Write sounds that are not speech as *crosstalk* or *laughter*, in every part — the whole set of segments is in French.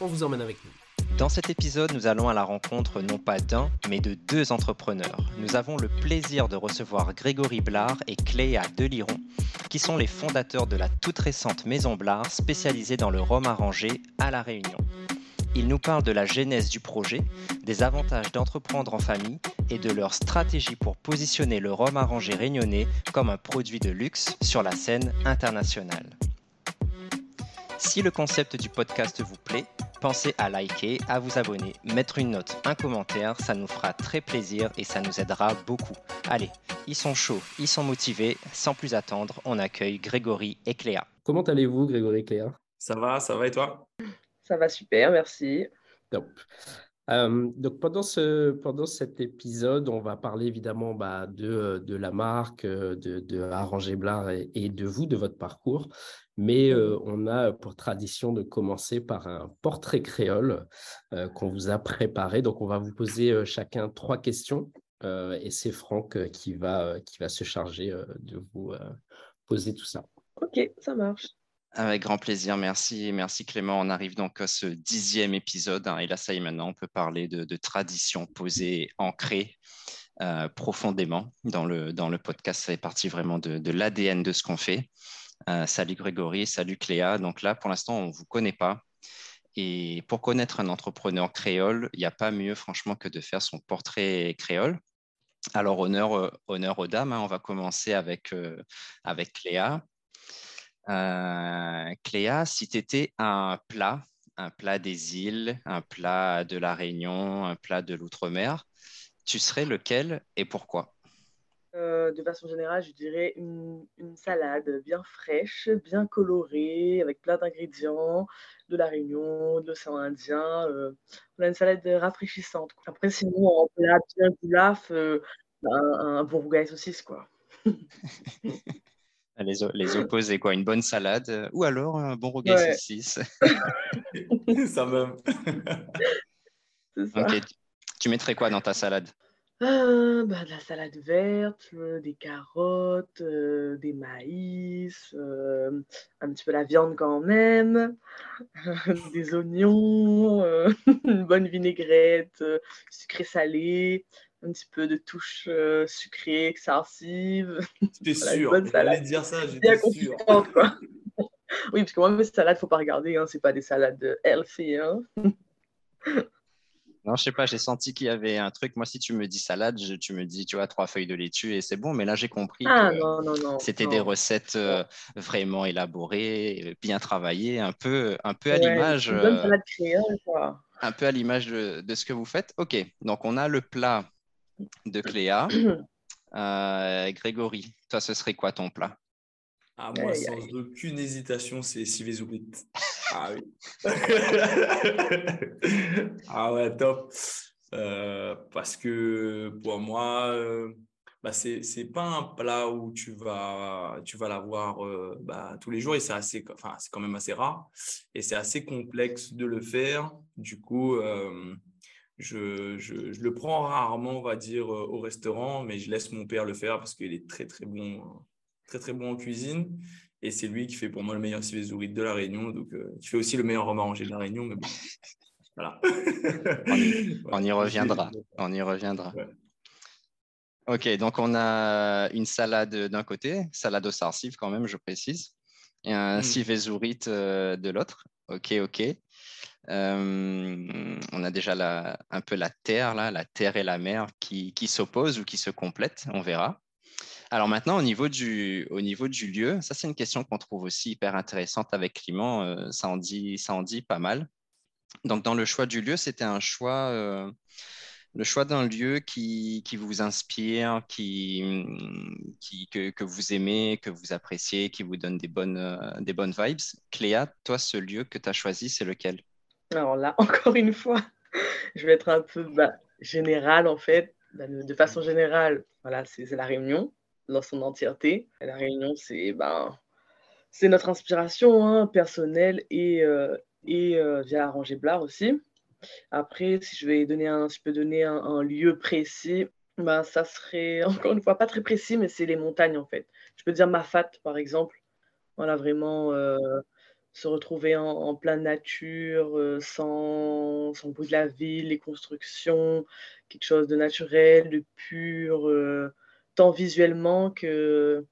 on vous emmène avec nous. Dans cet épisode, nous allons à la rencontre non pas d'un, mais de deux entrepreneurs. Nous avons le plaisir de recevoir Grégory Blard et Cléa Deliron, qui sont les fondateurs de la toute récente Maison Blard spécialisée dans le rhum arrangé à La Réunion. Ils nous parlent de la genèse du projet, des avantages d'entreprendre en famille et de leur stratégie pour positionner le rhum arrangé réunionnais comme un produit de luxe sur la scène internationale. Si le concept du podcast vous plaît, pensez à liker, à vous abonner, mettre une note, un commentaire, ça nous fera très plaisir et ça nous aidera beaucoup. Allez, ils sont chauds, ils sont motivés, sans plus attendre, on accueille Grégory et Cléa. Comment allez-vous, Grégory et Cléa? Ça va, ça va et toi? Ça va super, merci. Top. Euh, donc pendant, ce, pendant cet épisode, on va parler évidemment bah, de, de la marque, de, de Arranger Blard et, et, de vous, de votre parcours. Mais euh, on a pour tradition de commencer par un portrait créole euh, qu'on vous a préparé. Donc on va vous poser euh, chacun trois questions euh, et c'est Franck qui va, qui va se charger de vous poser tout ça. Ok, ça marche. Avec grand plaisir, merci. Merci Clément. On arrive donc à ce dixième épisode. Hein, et là, ça y est, maintenant, on peut parler de, de tradition posée, ancrée euh, profondément dans le, dans le podcast. Ça fait partie vraiment de, l'ADN de ce qu'on fait. Euh, salut Grégory, salut Cléa. Donc là, pour l'instant, on ne vous connaît pas. Et pour connaître un entrepreneur créole, il n'y a pas mieux, franchement, que de faire son portrait créole. Alors, honneur, euh, honneur aux dames. Hein. On va commencer avec, euh, avec Cléa. Euh, Cléa, si tu étais un plat, un plat des îles, un plat de la Réunion, un plat de l'outre-mer, tu serais lequel et pourquoi? Euh, De façon générale, je dirais une, une, salade bien fraîche, bien colorée, avec plein d'ingrédients de la Réunion, de l'océan Indien. Euh, on a une salade rafraîchissante. Après, sinon, en plat bien goulaf, euh, un, un bon rougail saucisse, quoi. *laughs* Les, les, opposés, quoi. Une bonne salade euh, ou alors un bon rougail ouais. saucisse. *laughs* ça même. *laughs* ça. Tu mettrais quoi dans ta salade? Euh, bah, De la salade verte, euh, des carottes, euh, des maïs, euh, un petit peu la viande quand même, *laughs* des oignons, une bonne vinaigrette, sucré salé un petit peu de touche euh, sucrée, extensive. J'étais *laughs* sûr, j'allais dire ça, j'étais sûr. Quoi. *laughs* oui, parce que moi, mes salades, il ne faut pas regarder, hein, ce pas des salades healthy. Hein. non, je sais pas, j'ai senti qu'il y avait un truc. Moi, si tu me dis salade, je, tu me dis, tu vois, trois feuilles de laitue et c'est bon. Mais là, j'ai compris ah, que c'était des recettes euh, vraiment élaborées, bien travaillées, un peu, un peu à l'image. Une bonne salade créole, quoi. Un peu à l'image de, de, ce que vous faites. OK, donc on a le plat de Cléa. *clears throat* Euh, Grégory, toi, ce serait quoi ton plat? Ah, Moi, aïe, sans aïe. aucune hésitation, c'est civezourit. *laughs* Ah oui. *laughs* ah ouais, top. Euh, parce que pour moi, euh, bah, c'est c'est pas un plat où tu vas tu vas l'avoir euh, bah, tous les jours et c'est assez enfin c'est quand même assez rare et c'est assez complexe de le faire. Du coup. Euh, je, je, je, le prends rarement, on va dire, euh, au restaurant, mais je laisse mon père le faire parce qu'il est très, très bon, très, très bon en cuisine. Et c'est lui qui fait pour moi le meilleur civezourit de la Réunion. Donc, euh, qui fait aussi le meilleur arrangé de la Réunion. Mais bon, *laughs* voilà. on, y, on, y, *laughs* reviendra. On y reviendra. Ouais. Ok, donc on a une salade d'un côté, salade au sarsive quand même, je précise, et un mmh. euh, de l'autre. Ok, ok. Euh, on a déjà un peu la terre, là, la terre et la mer qui, s'opposent ou qui se complètent, on verra. Alors maintenant, au niveau du, lieu, ça c'est une question qu'on trouve aussi hyper intéressante avec Clément, euh, ça, en dit, pas mal. Donc dans le choix du lieu, c'était un choix, euh, le choix d'un lieu qui, vous inspire, qui, que, vous aimez, que vous appréciez, qui vous donne des bonnes, des bonnes vibes. Cléa, toi, ce lieu que tu as choisi, c'est lequel? Alors là, *laughs* encore une fois, je vais être un peu bah, général en fait. Bah, de, façon générale, voilà, c'est la Réunion dans son entièreté. La Réunion, c'est ben, c'est notre inspiration hein, personnelle et, euh, et euh, via aussi. Après, si je vais donner un, je peux donner un, lieu précis, ben, ça serait *laughs* encore une fois pas très précis, mais c'est les montagnes en fait. Je peux dire Mafat par exemple. Voilà, vraiment euh, se retrouver en, pleine nature, sans, sans, le bruit de la ville, les constructions, quelque chose de naturel, de pur, tant visuellement que,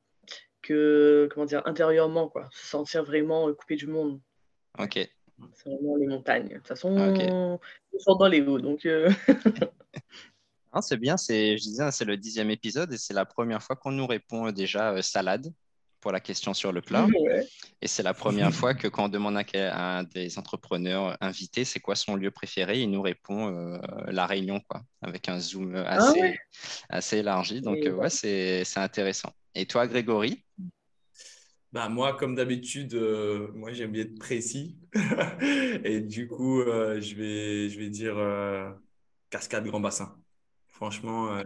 que comment dire, intérieurement, quoi. Se sentir vraiment coupé du monde. Ok. C'est vraiment les montagnes. De toute façon, on sort dans les hauts, donc. Euh. *laughs* c'est bien, c'est, je disais, c'est le dixième épisode et c'est la première fois qu'on nous répond déjà euh, salade pour la question sur le plat. Et c'est la première fois que quand on demande à un des entrepreneurs invités c'est quoi son lieu préféré, il nous répond euh, la Réunion, quoi, avec un zoom ah assez, assez élargi. Donc, ouais, c'est, c'est intéressant. Et toi, Grégory? Bah, moi, comme d'habitude, euh, moi j'aime bien être précis. *laughs* et du coup, euh, je, vais, je vais dire euh, Cascade Grand Bassin. Franchement,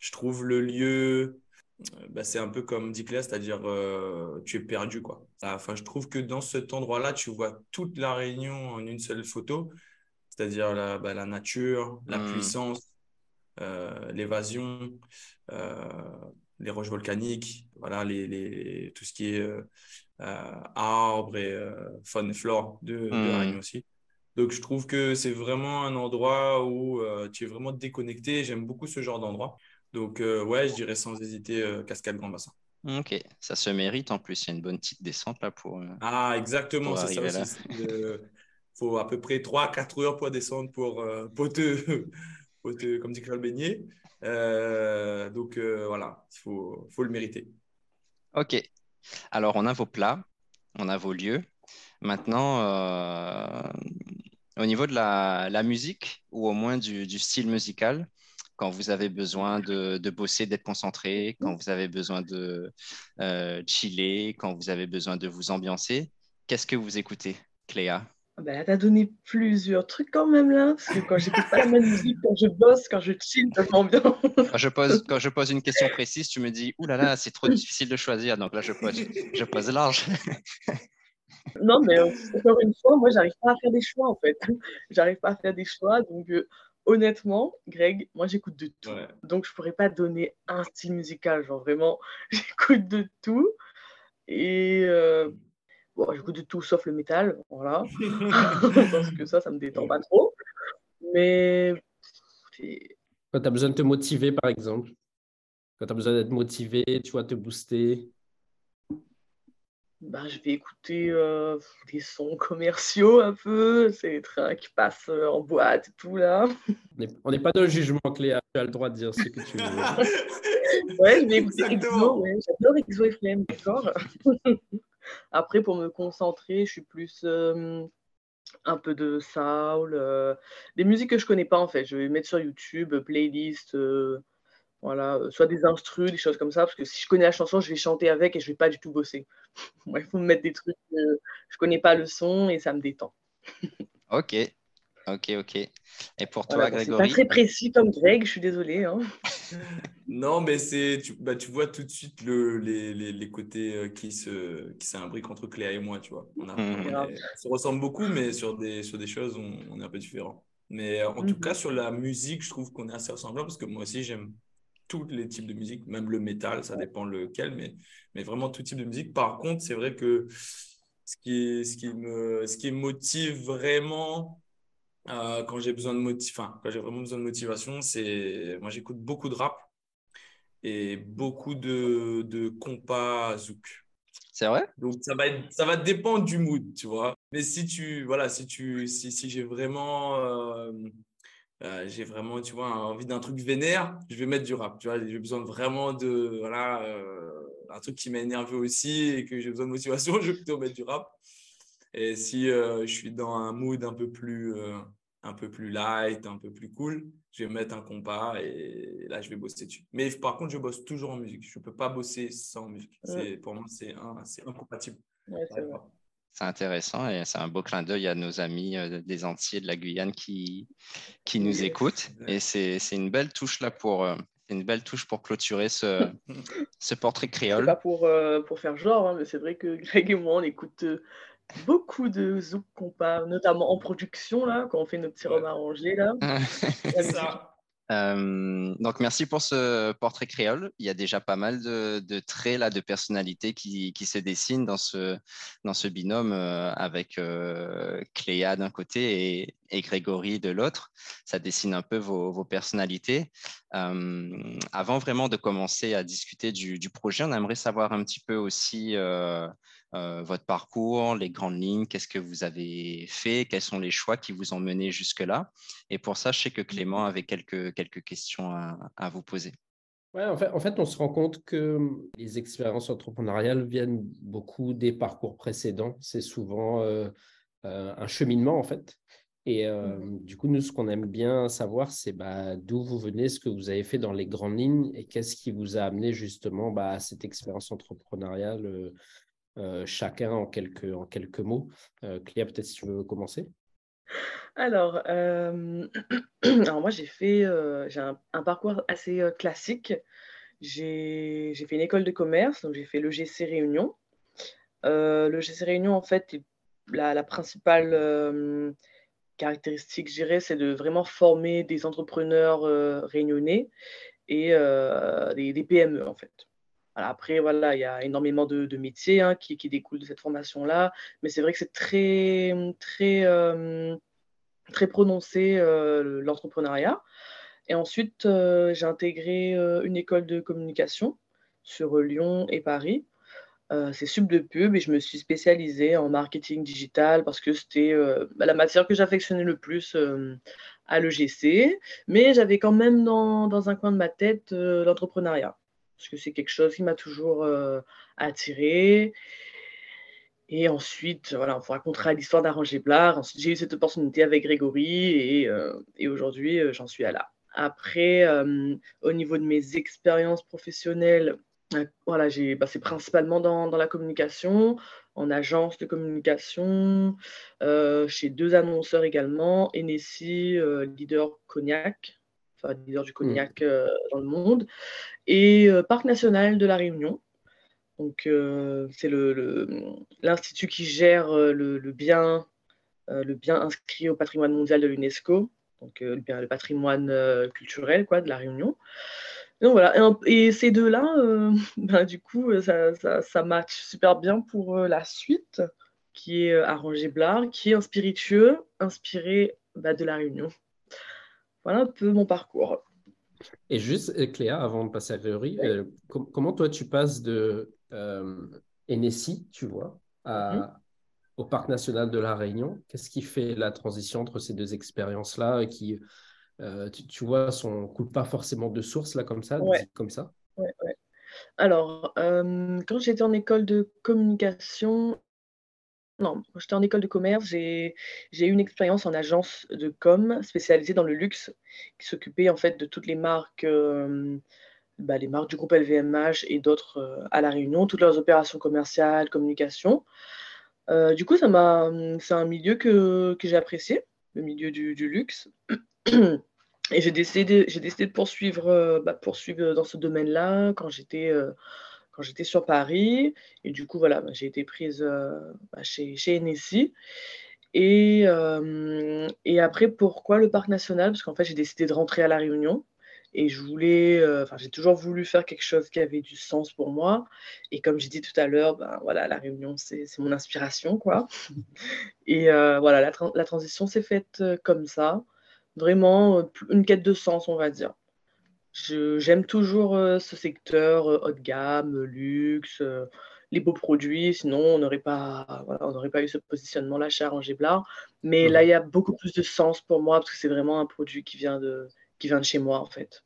je trouve le lieu, bah, c'est un peu comme dit Claire, c'est-à-dire tu es perdu. Quoi. Enfin, je trouve que dans cet endroit-là, tu vois toute la Réunion en une seule photo, c'est-à-dire la, bah, la, nature, la hmm. puissance, l'évasion les roches volcaniques, voilà, les, les, tout ce qui est euh, euh, arbres et euh, faune et flore de, de hmm. Réunion aussi. Donc, je trouve que c'est vraiment un endroit où tu es vraiment déconnecté. J'aime beaucoup ce genre d'endroit. Donc, ouais, je dirais sans hésiter Cascade Grand Bassin. Ok, ça se mérite en plus. Il y a une bonne petite descente là pour. ah, exactement, c'est ça. Il faut à peu près 3-4 heures pour descendre pour, pour, te, pour te, comme dit Claude Beignet. Euh, donc euh, voilà, il faut, faut, le mériter. Ok. Alors, on a vos plats, on a vos lieux. Maintenant, euh, au niveau de la, la, musique, ou au moins du, du, style musical, quand vous avez besoin de, de bosser, d'être concentré, quand vous avez besoin de chiller, quand vous avez besoin de vous ambiancer, qu'est-ce que vous écoutez, Cléa? Ah ben là, tu as donné plusieurs trucs quand même là, parce que quand j'écoute pas la même musique, quand je bosse, quand je chill, ça bien. quand, je pose, quand je pose une question précise, tu me dis, oulala, là là, c'est trop difficile de choisir, donc là, je pose, je pose large. non, mais euh, encore une fois, moi, j'arrive pas à faire des choix en fait. J'arrive pas à faire des choix, donc euh, honnêtement, Greg, moi, j'écoute de tout. Donc, je pourrais pas donner un style musical, genre vraiment, *laughs* j'écoute de tout. Et. Euh, Bon, j'écoute de tout sauf le métal, voilà. *laughs* Parce que ça, ça me détend pas trop. Mais. Quand tu as besoin de te motiver, par exemple. Quand tu as besoin d'être motivé, tu vois, te booster. Bah, je vais écouter euh, des sons commerciaux un peu, c'est les trains qui passent euh, en boîte et tout là. On n'est pas dans le jugement, Cléa, tu as le droit de dire ce que tu veux. *laughs* ouais, je vais écouter Exo, ouais. j'adore Exo FM, d'accord *laughs* Après, pour me concentrer, je suis plus euh, un peu de soul, euh, des musiques que je connais pas en fait. Je vais mettre sur YouTube, playlist, euh, voilà, soit des instrus, des choses comme ça, parce que si je connais la chanson, je vais chanter avec et je vais pas du tout bosser. *laughs* Il faut me mettre des trucs, je connais pas le son et ça me détend. ok, Ok, ok. Et pour toi, Grégory C'est pas très précis comme Greg, je suis désolé. Hein. *laughs* non, mais c'est, tu, bah, tu vois tout de suite le, les, les, les, côtés euh, qui, se, qui s'imbriquent entre Cléa et moi, tu vois. On, a, se ressemble beaucoup, mais sur des, sur des choses, on, on est un peu différents. Mais euh, en tout mhm. cas, sur la musique, je trouve qu'on est assez ressemblants parce que moi aussi, j'aime tous les types de musique, même le métal, ça dépend lequel, mais, mais vraiment tout type de musique. Par contre, c'est vrai que ce qui, ce, qui me, ce qui motive vraiment, euh, quand j'ai besoin de motiv... enfin, quand j'ai vraiment besoin de motivation, c'est moi j'écoute beaucoup de rap et beaucoup de, de compas zouk. C'est vrai? Donc ça va être... ça va dépendre du mood, tu vois. Mais si tu voilà, si tu si, si j'ai vraiment euh, euh, j'ai vraiment tu vois envie d'un truc vénère, je vais mettre du rap, tu vois, j'ai besoin vraiment de voilà un truc qui m'a énervé aussi et que j'ai besoin de motivation, *laughs* je vais plutôt mettre du rap. Et si je suis dans un mood un peu plus un peu plus light, un peu plus cool, je vais mettre un compas et là, je vais bosser dessus. Mais par contre, je bosse toujours en musique. Je ne peux pas bosser sans musique. Pour moi, c'est incompatible. C'est intéressant et c'est un beau clin d'œil à nos amis des Antilles de la Guyane qui, qui nous écoutent. Et c'est une belle touche là pour, une belle touche pour clôturer ce, *laughs* ce portrait créole. Pas pour, pour faire genre, hein, mais c'est vrai que *laughs* Greg et moi, on écoute beaucoup de zouk qu'on parle, notamment en production, là, quand on fait nos petits ouais. arrangés. Là. *laughs* ça. Euh, donc, merci pour ce portrait créole. Il y a déjà pas mal de, traits là, de personnalité qui, se dessinent dans ce, binôme euh, avec euh, Cléa d'un côté et, et, Grégory de l'autre. Ça dessine un peu vos, personnalités. avant vraiment de commencer à discuter du, du, projet, on aimerait savoir un petit peu aussi euh, votre parcours, les grandes lignes, qu'est-ce que vous avez fait, quels sont les choix qui vous ont mené jusque-là? Et pour ça, je sais que Clément avait quelques, quelques questions à, vous poser. Ouais, en fait, en fait, on se rend compte que les expériences entrepreneuriales viennent beaucoup des parcours précédents. C'est souvent euh, euh, un cheminement, en fait. Et mmh. du coup, nous, ce qu'on aime bien savoir, c'est bah, d'où vous venez, ce que vous avez fait dans les grandes lignes et qu'est-ce qui vous a amené justement bah, à cette expérience entrepreneuriale chacun en quelques, mots. Euh, Cléa, peut-être si tu veux commencer. Alors, euh, *clears throat* moi j'ai fait un, parcours assez classique. J'ai fait une école de commerce, donc j'ai fait le GC Réunion. le GC Réunion, en fait, la, principale caractéristique, je dirais, c'est de vraiment former des entrepreneurs réunionnais et des, PME, en fait après, voilà, il y a énormément de, métiers hein, qui, découlent de cette formation-là, mais c'est vrai que c'est très, très, euh, très prononcé euh, l'entrepreneuriat. Et ensuite, euh, j'ai intégré une école de communication sur Lyon et Paris. c'est Sub de Pub et je me suis spécialisée en marketing digital parce que c'était bah, la matière que j'affectionnais le plus à l'EGC, mais j'avais quand même dans, dans, un coin de ma tête l'entrepreneuriat parce que c'est quelque chose qui m'a toujours euh, attiré. Et ensuite, voilà, on vous racontera l'histoire d'Arranger Blard. J'ai eu cette opportunité avec Grégory et, euh, aujourd'hui, euh, j'en suis à là. Après, au niveau de mes expériences professionnelles, voilà, j'ai, bah, c'est principalement dans, dans, la communication, en agence de communication, chez deux annonceurs également, Enessi, leader Cognac, enfin leader du mmh. cognac dans le monde, et euh, Parc national de la Réunion. Donc, euh, c'est l'institut le, qui gère euh, le, bien, le bien inscrit au patrimoine mondial de l'UNESCO, donc le, le, patrimoine culturel quoi, de la Réunion. Donc voilà, et, ces deux-là, *laughs* ben, du coup, ça, ça, ça, match super bien pour la suite, qui est Arrangé Blard, qui est un spiritueux inspiré bah, de la Réunion. Voilà un peu mon parcours. Et juste, euh, Cléa, avant de passer à Grégory, euh, comment toi tu passes de euh, tu vois, mhm. au Parc national de la Réunion? Qu'est-ce qui fait la transition entre ces deux expériences-là qui, euh, tu, vois, ne coulent pas forcément de source là comme ça, comme ça? Alors, quand j'étais en école de communication, non, j'étais en école de commerce, j'ai eu une expérience en agence de com spécialisée dans le luxe, qui s'occupait en fait de toutes les marques, euh, bah, les marques du groupe LVMH et d'autres euh, à La Réunion, toutes leurs opérations commerciales, communication. Euh, du coup, c'est un milieu que, j'ai apprécié, le milieu du, luxe. Et j'ai décidé, j'ai décidé de poursuivre, bah, poursuivre dans ce domaine-là quand j'étais quand j'étais sur Paris. Et du coup, voilà, bah, j'ai été prise euh, bah, chez, chez NSI. Et, euh, et après, pourquoi le parc national? Parce qu'en fait, j'ai décidé de rentrer à La Réunion. Et je voulais, euh, enfin, j'ai toujours voulu faire quelque chose qui avait du sens pour moi. Et comme j'ai dit tout à l'heure, ben, voilà, La Réunion, c'est mon inspiration, quoi. *laughs* Et voilà, la, la transition s'est faite comme ça. Vraiment, une quête de sens, on va dire. J'aime toujours ce secteur haut de gamme, luxe, les beaux produits. Sinon, on n'aurait pas, voilà, pas eu ce positionnement-là chez Arrangé. Mais là, mmh. il y a beaucoup plus de sens pour moi parce que c'est vraiment un produit qui vient de, qui vient de chez moi, en fait.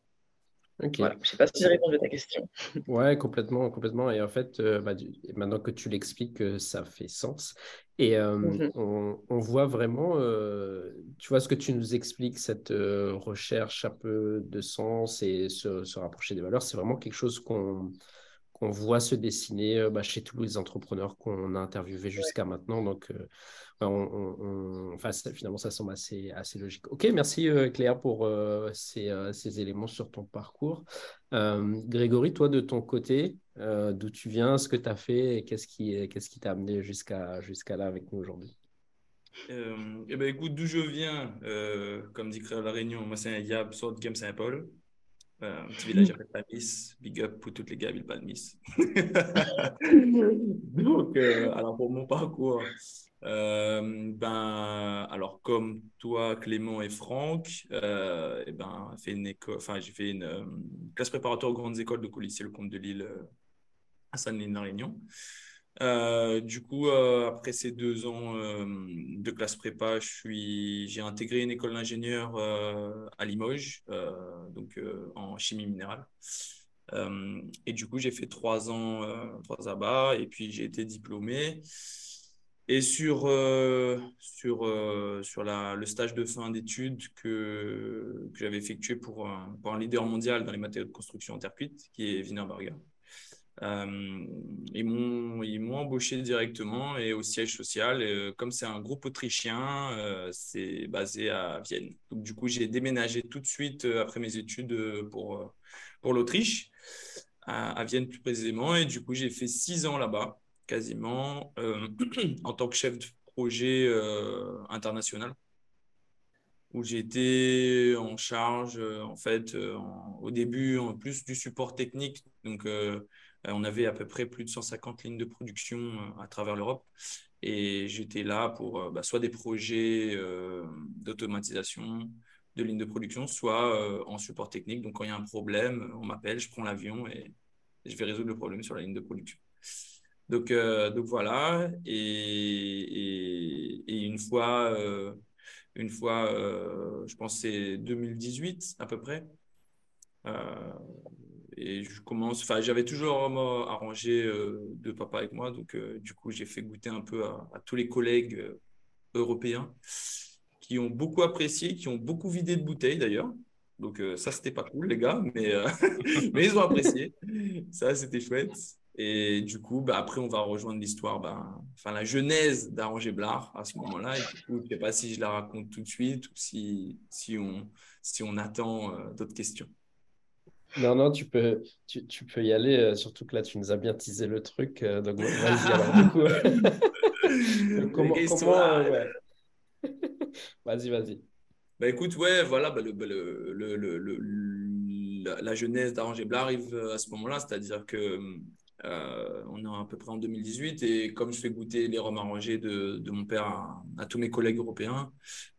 Je ne sais pas si j'ai répondu à ta question. Ouais, complètement, complètement. Et en fait, euh, bah, maintenant que tu l'expliques, euh, ça fait sens. Et euh, mmh. on, voit vraiment, tu vois, ce que tu nous expliques, cette recherche un peu de sens et se, rapprocher des valeurs, c'est vraiment quelque chose qu'on qu'on voit se dessiner bah, chez tous les entrepreneurs qu'on a interviewés jusqu'à maintenant. Donc, on, finalement, ça semble assez, assez logique. Ok, merci Claire pour ces, ces, éléments sur ton parcours. Grégory, toi, de ton côté, d'où tu viens, ce que tu as fait et qu'est-ce qui qu'est-ce qui t'a amené jusqu'à jusqu'à là avec nous aujourd'hui? Euh, eh ben, écoute, d'où je viens, euh, comme dit Créole La Réunion, moi c'est un Yab, sort de Game Saint-Paul. Euh, un petit village appelé Miss. Big up pour toutes les gars, ville Miss. *laughs* Donc, euh, alors pour mon parcours, euh, ben, alors comme toi, Clément et Franck, eh ben, fait une école, enfin, j'ai fait une classe préparatoire aux grandes écoles de lycée Le Comte de Lille à Sainte-Lîne, La Réunion. Euh, du coup, euh, après ces deux ans euh, de classe prépa, j'ai intégré une école d'ingénieur à Limoges, donc en chimie minérale. et du coup, j'ai fait trois ans, trois abats, et puis j'ai été diplômé. Et sur, sur, sur la, le stage de fin d'études que, que j'avais effectué pour pour un leader mondial dans les matériaux de construction en terre cuite, qui est Wienerberger. Euh, ils m'ont embauché directement et au siège social. Euh, comme c'est un groupe autrichien, euh, c'est basé à Vienne. Donc, du coup, j'ai déménagé tout de suite après mes études pour, pour l'Autriche, à, Vienne plus précisément. Et du coup, j'ai fait six ans là-bas, quasiment, *clears throat* en tant que chef de projet international où été en charge, en fait, au début, en plus du support technique. Donc, euh, on avait à peu près plus de 150 lignes de production euh, à travers l'Europe. Et j'étais là pour euh, bah, soit des projets d'automatisation de lignes de production, soit en support technique. Donc, quand il y a un problème, on m'appelle, je prends l'avion et je vais résoudre le problème sur la ligne de production. Donc, voilà. Et, une fois, une fois je pense c'est 2018 à peu près, et je commence, enfin, j'avais toujours arrangé euh, de papa avec moi, donc euh, du coup, j'ai fait goûter un peu à, tous les collègues euh, européens qui ont beaucoup apprécié, qui ont beaucoup vidé de bouteilles d'ailleurs. Donc ça, c'était pas cool, les gars, mais, *laughs* mais ils ont apprécié. Ça, c'était chouette. Et du coup, bah, après, on va rejoindre l'histoire, bah, enfin la genèse d'Arranger Blard à ce moment-là. Je ne sais pas si je la raconte tout de suite ou si, si, on, si on attend d'autres questions. Non, non, tu peux, tu, tu peux y aller, euh, surtout que là, tu nous as bien teasé le truc. Euh, donc, vas-y, alors, du coup. *laughs* comment. comment euh, *laughs* vas-y, vas-y. Bah écoute, ouais, voilà, bah, bah le, le, le, la, la, jeunesse d'Arranger Blas arrive à ce moment-là, c'est-à-dire que euh, on est à peu près en 2018 et comme je fais goûter les rhums arrangés de, mon père à, tous mes collègues européens,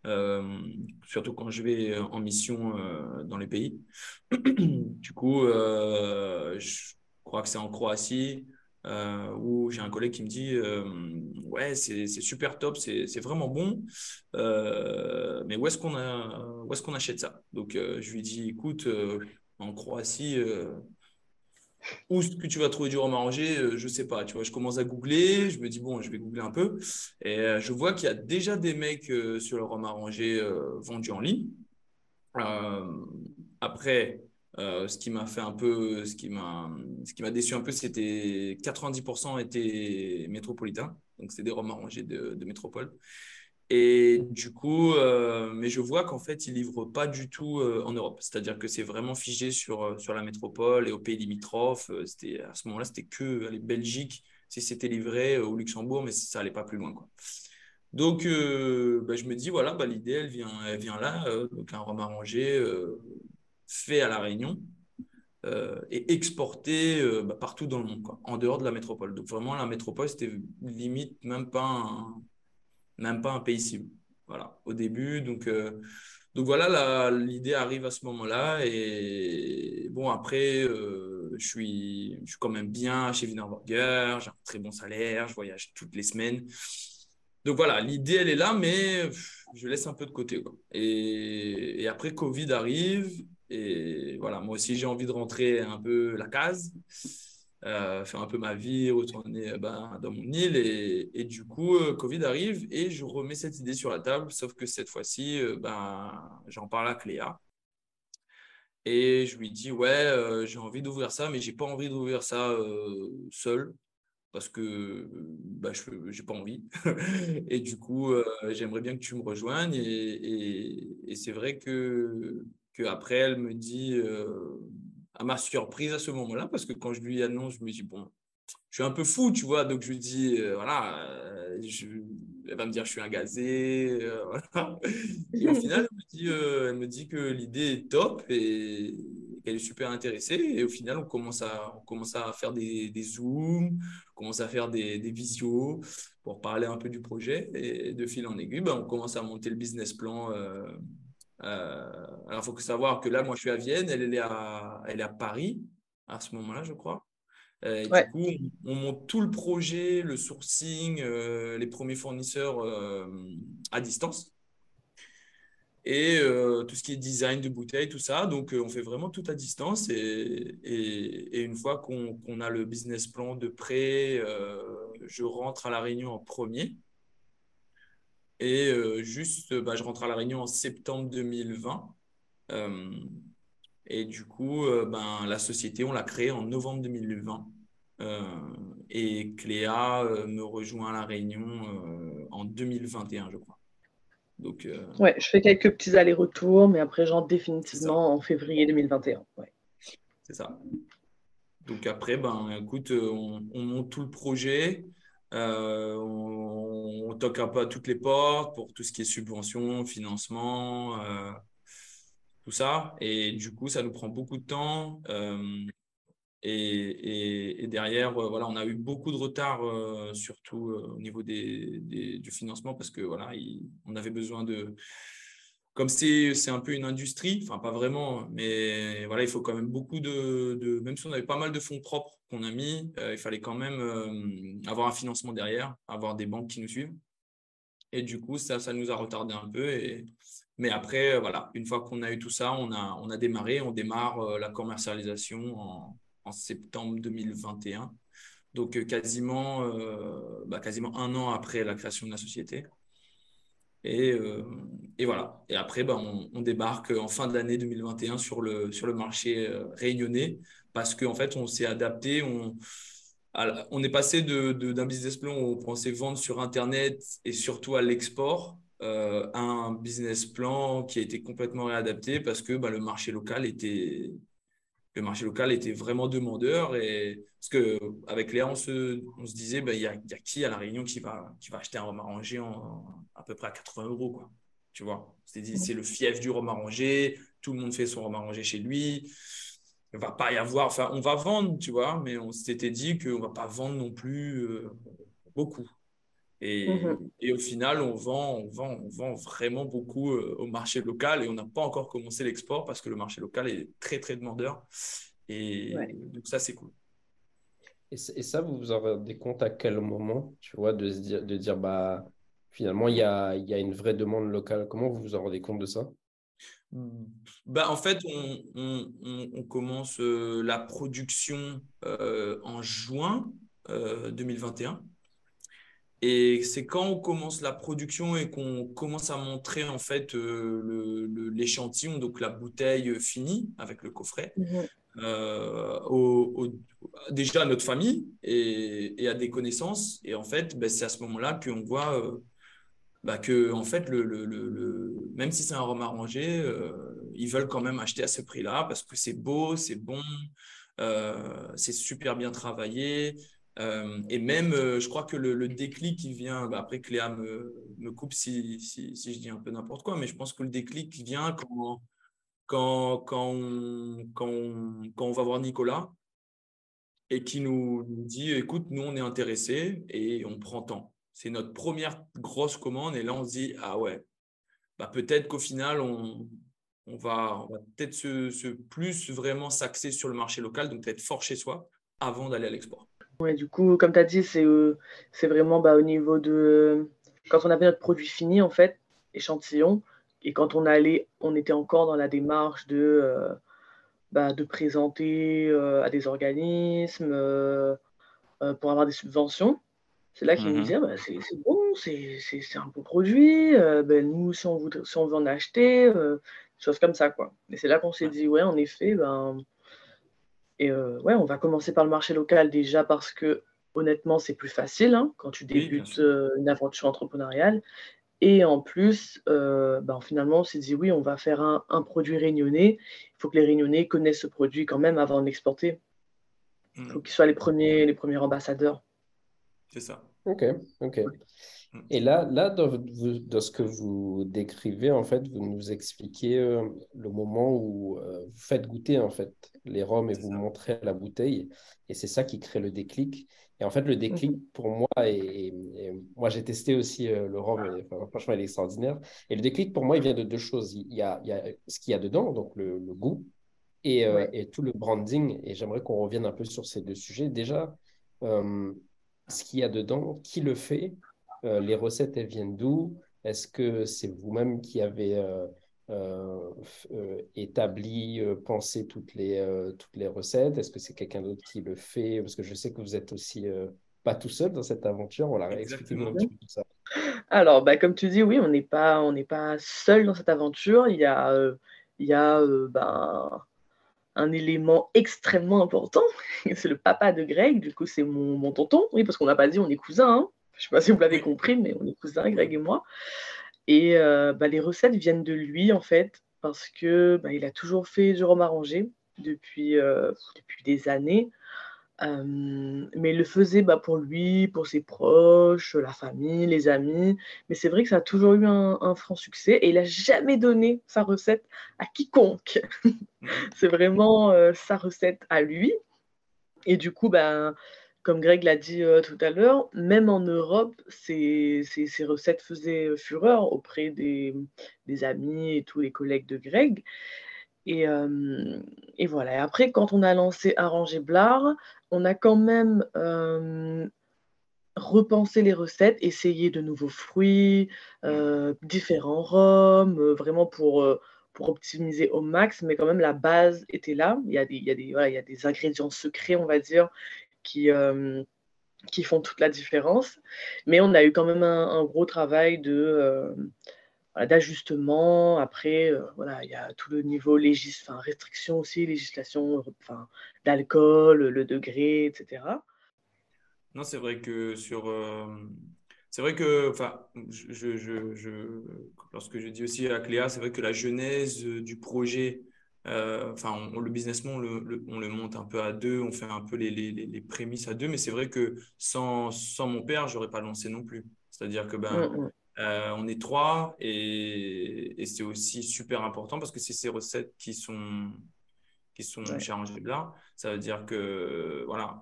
euh, surtout quand je vais en mission euh, dans les pays. *clears throat* du coup, je crois que c'est en Croatie où j'ai un collègue qui me dit ouais c'est super top, c'est vraiment bon, mais où est-ce qu'on est est qu'on achète ça? Donc je lui dis écoute en Croatie où ce que tu vas trouver du rhum arrangé, euh, je sais pas. Tu vois, je commence à googler, je me dis bon, je vais googler un peu, et euh, je vois qu'il y a déjà des mecs euh, sur le rhum arrangé vendus en ligne. après, ce qui m'a fait un peu, ce qui m'a, déçu un peu, c'était 90% étaient métropolitains, donc c'est des rhums arrangés de métropole. Et du coup, euh, mais je vois qu'en fait, ils livrent pas du tout euh, en Europe. C'est-à-dire que c'est vraiment figé sur, euh, sur la métropole et aux pays limitrophes. C'était, à ce moment-là, c'était que les Belgique, si c'était livré au Luxembourg, mais ça n'allait pas plus loin. Quoi. Donc, bah, je me dis, voilà, bah, l'idée, elle vient, elle vient là. donc, un rhum arrangé fait à La Réunion et exporté bah, partout dans le monde, en dehors de la métropole. Donc, vraiment, la métropole, c'était limite même pas un même pas un pays cible. Voilà, au début. Donc, euh, donc voilà, l'idée arrive à ce moment-là. Et bon, après, euh, je, suis, je suis quand même bien chez Wienerburger, j'ai un très bon salaire, je voyage toutes les semaines. Donc voilà, l'idée, elle est là, mais je laisse un peu de côté. Quoi. Et, et après, Covid arrive. Et voilà, moi aussi, j'ai envie de rentrer un peu la case. Euh, faire un peu ma vie, retourner euh, ben, dans mon île. Et, du coup, euh, Covid arrive et je remets cette idée sur la table, sauf que cette fois-ci, ben, j'en parle à Cléa. Et je lui dis, ouais, j'ai envie d'ouvrir ça, mais j'ai pas envie d'ouvrir ça seul parce que bah, je n'ai pas envie. *laughs* et du coup, j'aimerais bien que tu me rejoignes. Et, et, c'est vrai que, que, après, elle me dit, à ma surprise à ce moment-là, parce que quand je lui annonce, je me dis, bon, je suis un peu fou, tu vois. Donc, je lui dis, voilà, je, elle va me dire, je suis un gazé. *laughs* Et au final, elle me dit, elle me dit que l'idée est top et qu'elle est super intéressée. Et au final, on commence à, on commence à faire des, des zooms, on commence à faire des, des visios pour parler un peu du projet. Et de fil en aiguille, ben, on commence à monter le business plan. Euh, euh, alors, il faut savoir que là, moi, je suis à Vienne, elle, elle, est, à, elle est à Paris à ce moment-là, je crois. Euh, et Du coup, on, monte tout le projet, le sourcing, les premiers fournisseurs à distance et euh, tout ce qui est design de bouteilles, tout ça. Donc, euh, on fait vraiment tout à distance. Et, et, une fois qu'on a le business plan de prêt, euh, je rentre à La Réunion en premier. Et juste, bah, je rentre à La Réunion en septembre 2020. et du coup, ben, la société, on l'a créée en novembre 2020. et Cléa me rejoint à La Réunion en 2021, je crois. Donc, euh, Ouais, je fais quelques petits allers-retours, mais après, genre définitivement en février 2021. Ouais. C'est ça. Donc après, ben, écoute, euh, on, monte tout le projet, euh, on, toque un peu à toutes les portes pour tout ce qui est subvention, financement, tout ça. Et du coup, ça nous prend beaucoup de temps. Et, derrière, euh, voilà, on a eu beaucoup de retard, euh, surtout euh, au niveau des, du financement, parce que voilà, on avait besoin de. Comme c'est un peu une industrie, enfin pas vraiment, mais voilà, il faut quand même beaucoup de, même si on avait pas mal de fonds propres qu'on a mis, il fallait quand même avoir un financement derrière, avoir des banques qui nous suivent. Et du coup, ça, ça nous a retardé un peu. Et, mais après, voilà, une fois qu'on a eu tout ça, on a, on a démarré, on démarre la commercialisation en, en septembre 2021. Donc, euh, quasiment, euh, bah, quasiment un an après la création de la société. Et, euh, et voilà. Et après, bah, on, débarque en fin d'année 2021 sur le, sur le marché réunionnais parce qu'en fait, on s'est adapté. On, on est passé d'un de, business plan où on pensait vendre sur Internet et surtout à l'export à un business plan qui a été complètement réadapté parce que bah, le marché local était, le marché local était vraiment demandeur. Et, parce qu'avec Léa, on se, on se disait, ben, il y, a, y, a, qui à La Réunion qui va, qui va acheter un rhum arrangé à peu près à 80 euros quoi. Tu vois, c'est le fief du rhum arrangé, tout le monde fait son rhum arrangé chez lui. Il ne va pas y avoir, enfin, on va vendre, tu vois, mais on s'était dit qu'on ne va pas vendre non plus euh, beaucoup. Mhm. Et, au final, on vend, on, vend, on vend vraiment beaucoup euh, au marché local et on n'a pas encore commencé l'export parce que le marché local est très, très demandeur. Et donc, ça, c'est cool. Et, ça, vous vous en rendez compte à quel moment, tu vois, de, se dire, de dire, bah, finalement, il y a, y a une vraie demande locale. Comment vous vous en rendez compte de ça? Bah, en fait, on, on, on commence euh, la production euh, en juin 2021. Et c'est quand on commence la production et qu'on commence à montrer en fait euh, l'échantillon, donc la bouteille finie avec le coffret, mhm. euh, déjà à notre famille et, à des connaissances. Et en fait, ben, c'est à ce moment-là qu'on voit euh, bah, que en fait, le, le, même si c'est un rhum arrangé, ils veulent quand même acheter à ce prix-là parce que c'est beau, c'est bon, c'est super bien travaillé. Euh, et même, euh, je crois que le, déclic qui vient, bah, après Cléa me, coupe si, je dis un peu n'importe quoi, mais je pense que le déclic vient quand, on, va voir Nicolas et qui nous, dit, écoute, nous, on est intéressés et on prend temps. C'est notre première grosse commande et là, on se dit, ah ouais, bah, peut-être qu'au final, on, va, peut-être se, plus vraiment s'axer sur le marché local, donc être fort chez soi avant d'aller à l'export. Ouais, du coup, comme tu as dit, c'est euh, vraiment bah, au niveau de. Quand on avait notre produit fini, en fait, échantillon, et quand on allait, on était encore dans la démarche de, euh, bah, de présenter euh, à des organismes pour avoir des subventions. C'est là qu'ils nous mmh disaient bah, c'est bon, c'est un beau produit. Ben, nous, si on, veut, si on veut en acheter, choses comme ça, quoi. Et c'est là qu'on s'est dit, ouais, en effet, ben, et ouais, on va commencer par le marché local déjà parce que honnêtement, c'est plus facile hein, quand tu débutes une aventure entrepreneuriale. Et en plus, ben, finalement, on s'est dit oui, on va faire un, produit réunionnais. Il faut que les réunionnais connaissent ce produit quand même avant de l'exporter. Il faut mmh. qu'ils soient les premiers, les premiers ambassadeurs. C'est ça. Ok, ok. Mm. Et là, là dans, ce que vous décrivez, en fait, vous nous expliquez euh, le moment où euh, vous faites goûter en fait les rhums et vous montrez la bouteille. Et c'est ça qui crée le déclic. Et en fait, le déclic mm-hmm. pour moi, et, moi j'ai testé aussi euh, le rhum, et, franchement, il est extraordinaire. Et le déclic pour moi, il vient de deux choses. Il y a, il y a ce qu'il y a dedans, donc le, goût, et, et, tout le branding. Et j'aimerais qu'on revienne un peu sur ces deux sujets. Déjà, ce qu'il y a dedans, qui le fait euh, les recettes, elles viennent d'où? Est-ce que c'est vous-même qui avez euh, euh, établi, pensé toutes les, toutes les recettes? Est-ce que c'est quelqu'un d'autre qui le fait? Parce que je sais que vous êtes aussi pas tout seul dans cette aventure. On l'a expliqué un petit peu tout ça. Alors, bah, comme tu dis, oui, on n'est pas, on pas seul dans cette aventure. Il y a, il y a ben, un élément extrêmement important. *laughs* c'est le papa de Greg. Du coup, c'est mon, mon, tonton. Oui, parce qu'on n'a pas dit on est cousins. Hein. Je ne sais pas si vous l'avez compris, mais on est cousins, Greg et moi. Et euh, bah, les recettes viennent de lui, en fait, parce que bah, il a toujours fait du rhum arrangé depuis, euh, depuis des années. Euh, mais il le faisait bah, pour lui, pour ses proches, la famille, les amis. Mais c'est vrai que ça a toujours eu un, franc succès et il n'a jamais donné sa recette à quiconque. *laughs* c'est vraiment sa recette à lui. Et du coup, ben, comme Greg l'a dit euh, tout à l'heure, même en Europe, ces, recettes faisaient euh, fureur auprès des, amis et tous les collègues de Greg. Et, euh, voilà. après, quand on a lancé Arranger Blard, on a quand même repensé les recettes, essayé de nouveaux fruits, différents rhums, vraiment pour pour optimiser au max, mais quand même la base était là. Il y a des, il y a des, il y a des ingrédients secrets, on va dire, qui, euh, qui font toute la différence. Mais on a eu quand même un, gros travail de euh, d'ajustement. Après, euh, voilà, il y a tout le niveau légis, enfin, restriction aussi, législation enfin, d'alcool, le degré, etc. Non, c'est vrai que sur. c'est vrai que, enfin, je, je, lorsque je dis aussi à Cléa, c'est vrai que la genèse du projet euh, enfin, le businessman, on le, on le, monte un peu à deux, on fait un peu les, les, les prémices à deux, mais c'est vrai que sans, sans mon père, j'aurais pas lancé non plus. C'est-à-dire que ben, mm, mm. Euh, on est trois et, et c'est aussi super important parce que c'est ces recettes qui sont qui sont chez Ça veut dire que voilà,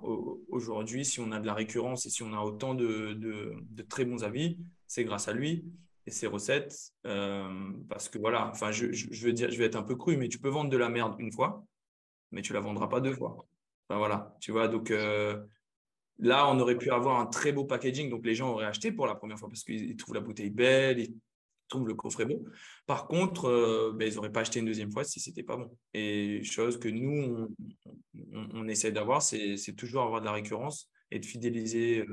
aujourd'hui, si on a de la récurrence et si on a autant de, de, de très bons avis, c'est grâce à lui et ses recettes. Euh, parce que voilà, enfin, je, je, veux dire, je vais être un peu cru, mais tu peux vendre de la merde une fois, mais tu la vendras pas deux fois. Voilà, tu vois, donc euh, là, on aurait pu avoir un très beau packaging, donc les gens auraient acheté pour la première fois parce qu'ils trouvent la bouteille belle, ils trouvent le coffret beau. Par contre, euh, ben, ils n'auraient pas acheté une deuxième fois si c'était pas bon. Et chose que nous, on, on, essaie d'avoir, c'est toujours avoir de la récurrence et de fidéliser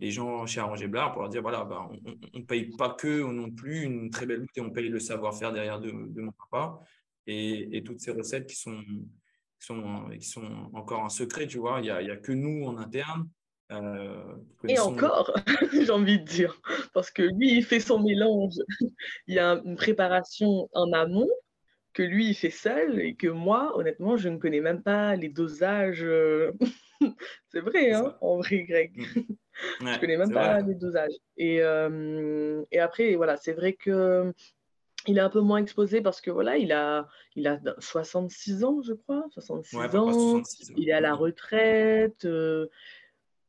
les gens chez Arranger Blard pour leur dire voilà, bah, on ne paye pas que non plus une très belle bouteille, on paye le savoir-faire derrière de, mon papa et, toutes ces recettes qui sont, qui sont, qui sont encore un secret, tu vois. Il n'y a, a, que nous en interne. Euh, et encore, *laughs* j'ai envie de dire, parce que lui, il fait son mélange. il y a une préparation en amont que lui, il fait seul et que moi, honnêtement, je ne connais même pas les dosages. *laughs* C'est vrai, hein, en vrai, Greg. Mm. *laughs* je ne connais même pas les dosages. Et, euh, et après, voilà, c'est vrai que il est un peu moins exposé parce que voilà, il a, il a 66 ans, je crois, 66 ans. Il est à la retraite. Euh,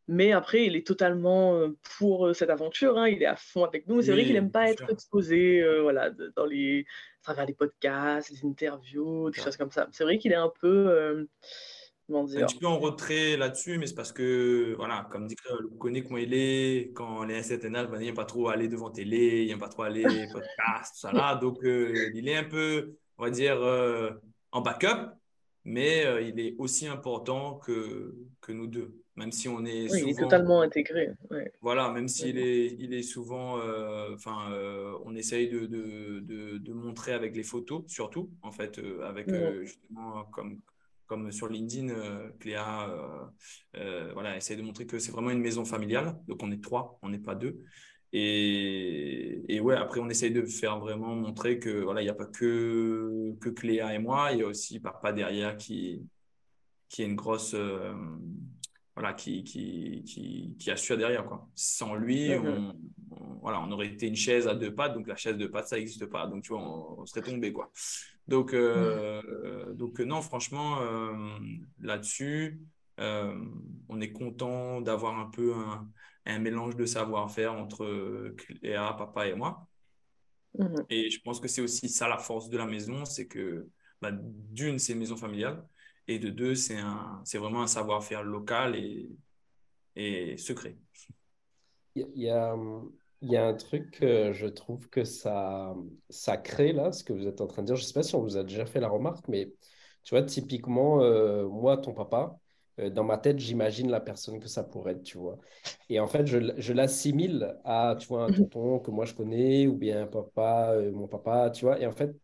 mais après, il est totalement euh, pour cette aventure. Hein, il est à fond avec nous. C'est vrai qu'il n'aime pas être exposé voilà, dans les, à travers les podcasts, les interviews, des choses comme ça. C'est vrai qu'il est un peu un petit peu en retrait là-dessus, mais c'est parce que, voilà, comme dit vous connaissez comment il est, quand il est à un certain âge, ben, il n'aime pas trop aller devant télé, il n'aime pas trop aller *laughs* podcast, tout ça là. Donc, euh, il est un peu, on va dire, euh, en backup, mais euh, il est aussi important que, que nous deux. Même si on est oui, il est totalement intégré. Voilà, même s'il est, il est souvent, enfin, euh, on essaye de, de, de, montrer avec les photos, surtout, en fait, avec justement, comme, comme sur LinkedIn, Cléa, voilà, essaye de montrer que c'est vraiment une maison familiale. Donc, on est trois, on n'est pas deux. Et, et, ouais, après, on essaye de faire vraiment montrer que voilà, il n'y a pas que, que Cléa et moi, il y a aussi Papa derrière qui, qui est une grosse. Euh, voilà, qui, qui, qui, qui, assure derrière. Quoi. Sans lui, on, voilà, on aurait été une chaise à deux pattes, donc la chaise de pattes, ça n'existe pas. Donc, tu vois, on, serait tombé. Quoi. Donc, euh, mm. donc non, franchement, euh, là-dessus, on est content d'avoir un peu un, un mélange de savoir-faire entre Cléa, papa et moi. Mhm. Et je pense que c'est aussi ça la force de la maison, c'est que bah, d'une, c'est une maison familiale, et de deux, c'est vraiment un savoir-faire local et, et secret. Il y a, il y a un truc que je trouve que ça, ça crée là, ce que vous êtes en train de dire. Je ne sais pas si on vous a déjà fait la remarque, mais tu vois, typiquement, euh, moi, ton papa, euh, dans ma tête, j'imagine la personne que ça pourrait être, tu vois. Et en fait, je, je l'assimile à, tu vois, un mhm. tonton que moi je connais, ou bien un papa, euh, mon papa, tu vois. Et en fait,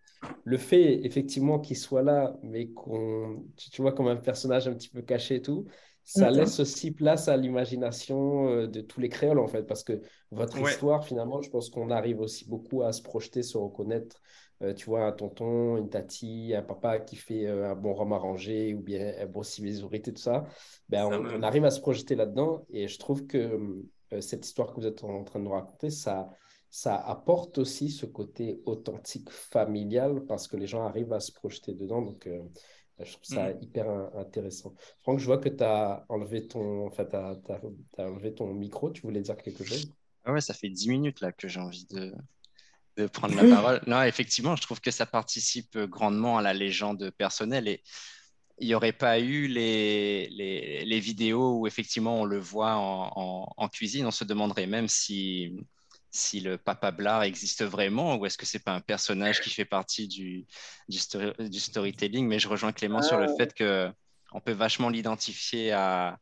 le fait, effectivement, qu'il soit là, mais qu'on, tu, vois, comme un personnage un petit peu caché et tout, ça laisse aussi place à l'imagination euh, de tous les créoles, en fait, parce que votre histoire, finalement, je pense qu'on arrive aussi beaucoup à se projeter, se reconnaître euh, tu vois, un tonton, une tati, un papa qui fait euh, un bon rhum arrangé ou bien un bon civisorité, tout ça, ben, on, arrive à se projeter là-dedans. Et je trouve que euh, cette histoire que vous êtes en train de nous raconter, ça, ça apporte aussi ce côté authentique, familial, parce que les gens arrivent à se projeter dedans. Donc, je trouve ça mm. hyper intéressant. Franck, je vois que tu as enlevé ton, en fait, as, enlevé ton micro. Tu voulais dire quelque chose? Ah Ouais, ça fait 10 minutes là que j'ai envie de, de prendre la *laughs* parole. Non, effectivement, je trouve que ça participe grandement à la légende personnelle et il n'y aurait pas eu les, les, vidéos où effectivement on le voit en, cuisine, on se demanderait même si, si le papa Blard existe vraiment ou est-ce que c'est pas un personnage qui fait partie du, du, storytelling? Mais je rejoins Clément sur le ah. fait que on peut vachement l'identifier à,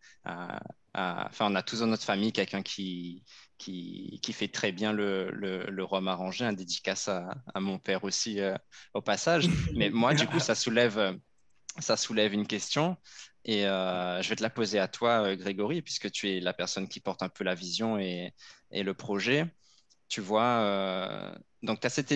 Enfin, on a tous dans notre famille quelqu'un qui, qui, qui, fait très bien le, le, le rhum arrangé, un dédicace à, à mon père aussi euh, au passage. Mais moi, du coup, ça soulève, ça soulève une question et euh, je vais te la poser à toi, euh, Grégory, puisque tu es la personne qui porte un peu la vision et, et le projet. Tu vois, donc tu as cette,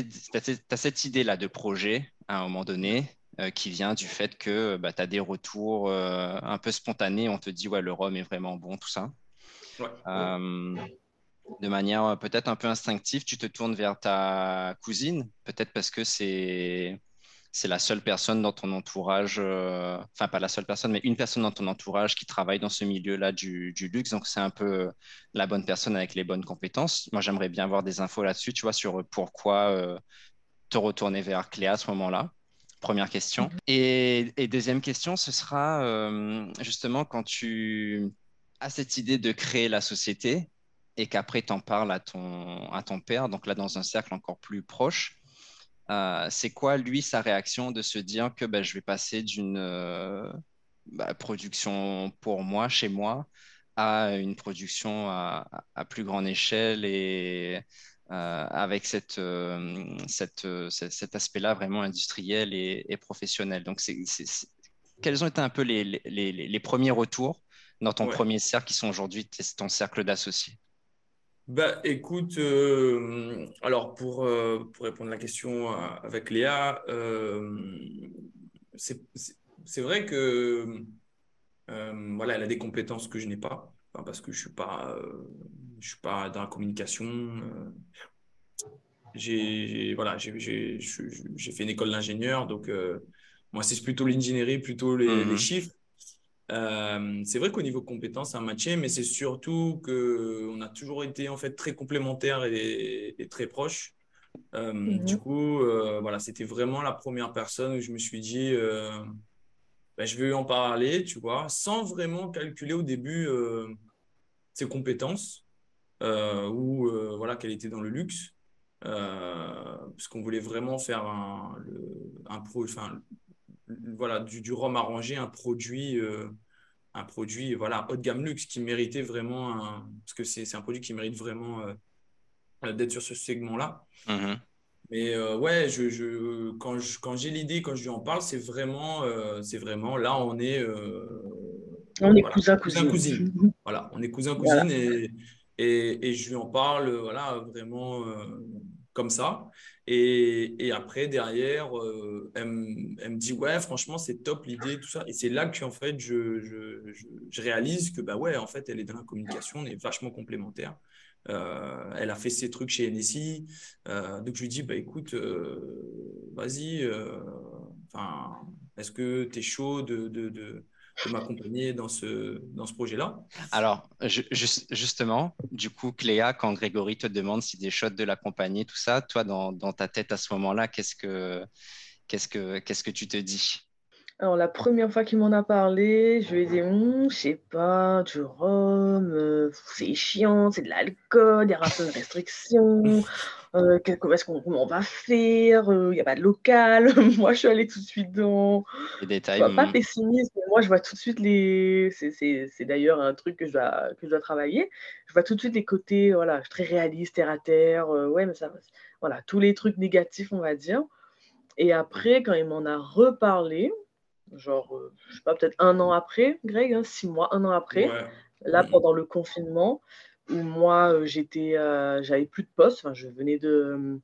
cette idée-là de projet à un moment donné. qui vient du fait que bah, tu as des retours un peu spontanés, on te dit ouais le rhum est vraiment bon, tout ça. Ouais de manière euh, peut-être un peu instinctive, tu te tournes vers ta cousine, peut-être parce que c'est c'est la seule personne dans ton entourage, euh, enfin pas la seule personne, mais une personne dans ton entourage qui travaille dans ce milieu-là du, luxe. Donc c'est un peu la bonne personne avec les bonnes compétences. Moi j'aimerais bien avoir des infos là-dessus, tu vois, sur pourquoi euh, te retourner vers Cléa à ce moment-là. Première question. Mhm. Et, et, deuxième question, ce sera justement quand tu as cette idée de créer la société, et qu'après tu en parles à ton, à ton père, donc là dans un cercle encore plus proche, euh, c'est quoi lui sa réaction de se dire que bah, je vais passer d'une euh, bah, production pour moi, chez moi, à une production à, plus grande échelle et euh, avec cette, cette, cet aspect-là vraiment industriel et, professionnel? Donc, c'est, quels ont été un peu les, les, les premiers retours dans ton premier cercle qui sont aujourd'hui ton cercle d'associés? Bah, écoute, euh, alors pour, euh, pour répondre à la question euh, avec Léa, c'est vrai que voilà, elle a des compétences que je n'ai pas, parce que je suis pas, je suis pas dans la communication. j'ai voilà, j'ai fait une école d'ingénieur, donc moi c'est plutôt l'ingénierie, plutôt les, les mmh chiffres. Euh, c'est vrai qu'au niveau compétences, ça matché, mais c'est surtout qu'on a toujours été en fait très complémentaires et, très proches. Euh, mhm. Du coup, euh, voilà, c'était vraiment la première personne où je me suis dit, ben, je vais en parler, tu vois, sans vraiment calculer au début ses compétences ou voilà qu'elle était dans le luxe, parce qu'on voulait vraiment faire un, un pro, enfin, voilà, du, du, rhum arrangé, un produit, un produit voilà, haut de gamme luxe qui méritait vraiment, un, parce que c'est un produit qui mérite vraiment d'être sur ce segment-là. Mm-hmm. Mais ouais, je, je, quand j'ai quand l'idée, quand je lui en parle, c'est vraiment, c'est vraiment, là, on est on est cousin, cousine. *laughs* Voilà, on est cousin, cousine et, et, et, je lui en parle voilà, vraiment euh, comme ça. Et, après, derrière, euh, elle, me dit Ouais, franchement, c'est top l'idée, tout ça. Et c'est là que en fait, je, je, réalise que, bah ouais, en fait, elle est dans la communication, on est vachement complémentaires. Euh, elle a fait ses trucs chez NSI. donc, je lui dis Bah écoute, vas-y, enfin, est-ce que tu es chaud de, de de m'accompagner dans ce, dans ce projet-là. Alors, justement, du coup, Cléa, quand Grégory te demande si des shots de l'accompagner, tout ça, toi, dans, dans, ta tête à ce moment-là, qu'est-ce que, qu'est-ce que, qu'est-ce que tu te dis? Alors, la première fois qu'il m'en a parlé, je lui ai dit, hm, je sais pas, du rhum, euh, c'est chiant, c'est de l'alcool, il y aura plein de restrictions, euh, comment est-ce qu'on on va faire, il euh, n'y a pas de local. *laughs* moi, je suis allée tout de suite dans. Les détails. pas hmm. pessimiste, mais moi, je vois tout de suite les. C'est d'ailleurs un truc que je, dois, que je dois travailler. Je vois tout de suite les côtés, voilà, très réaliste, terre à terre. ouais, mais ça. Voilà, tous les trucs négatifs, on va dire. Et après, quand il m'en a reparlé, genre, euh, je sais pas, peut-être un an après, Greg, hein, six mois, un an après, là, pendant le confinement, où moi, euh, j'étais, euh, j'avais plus de poste, enfin, je venais de.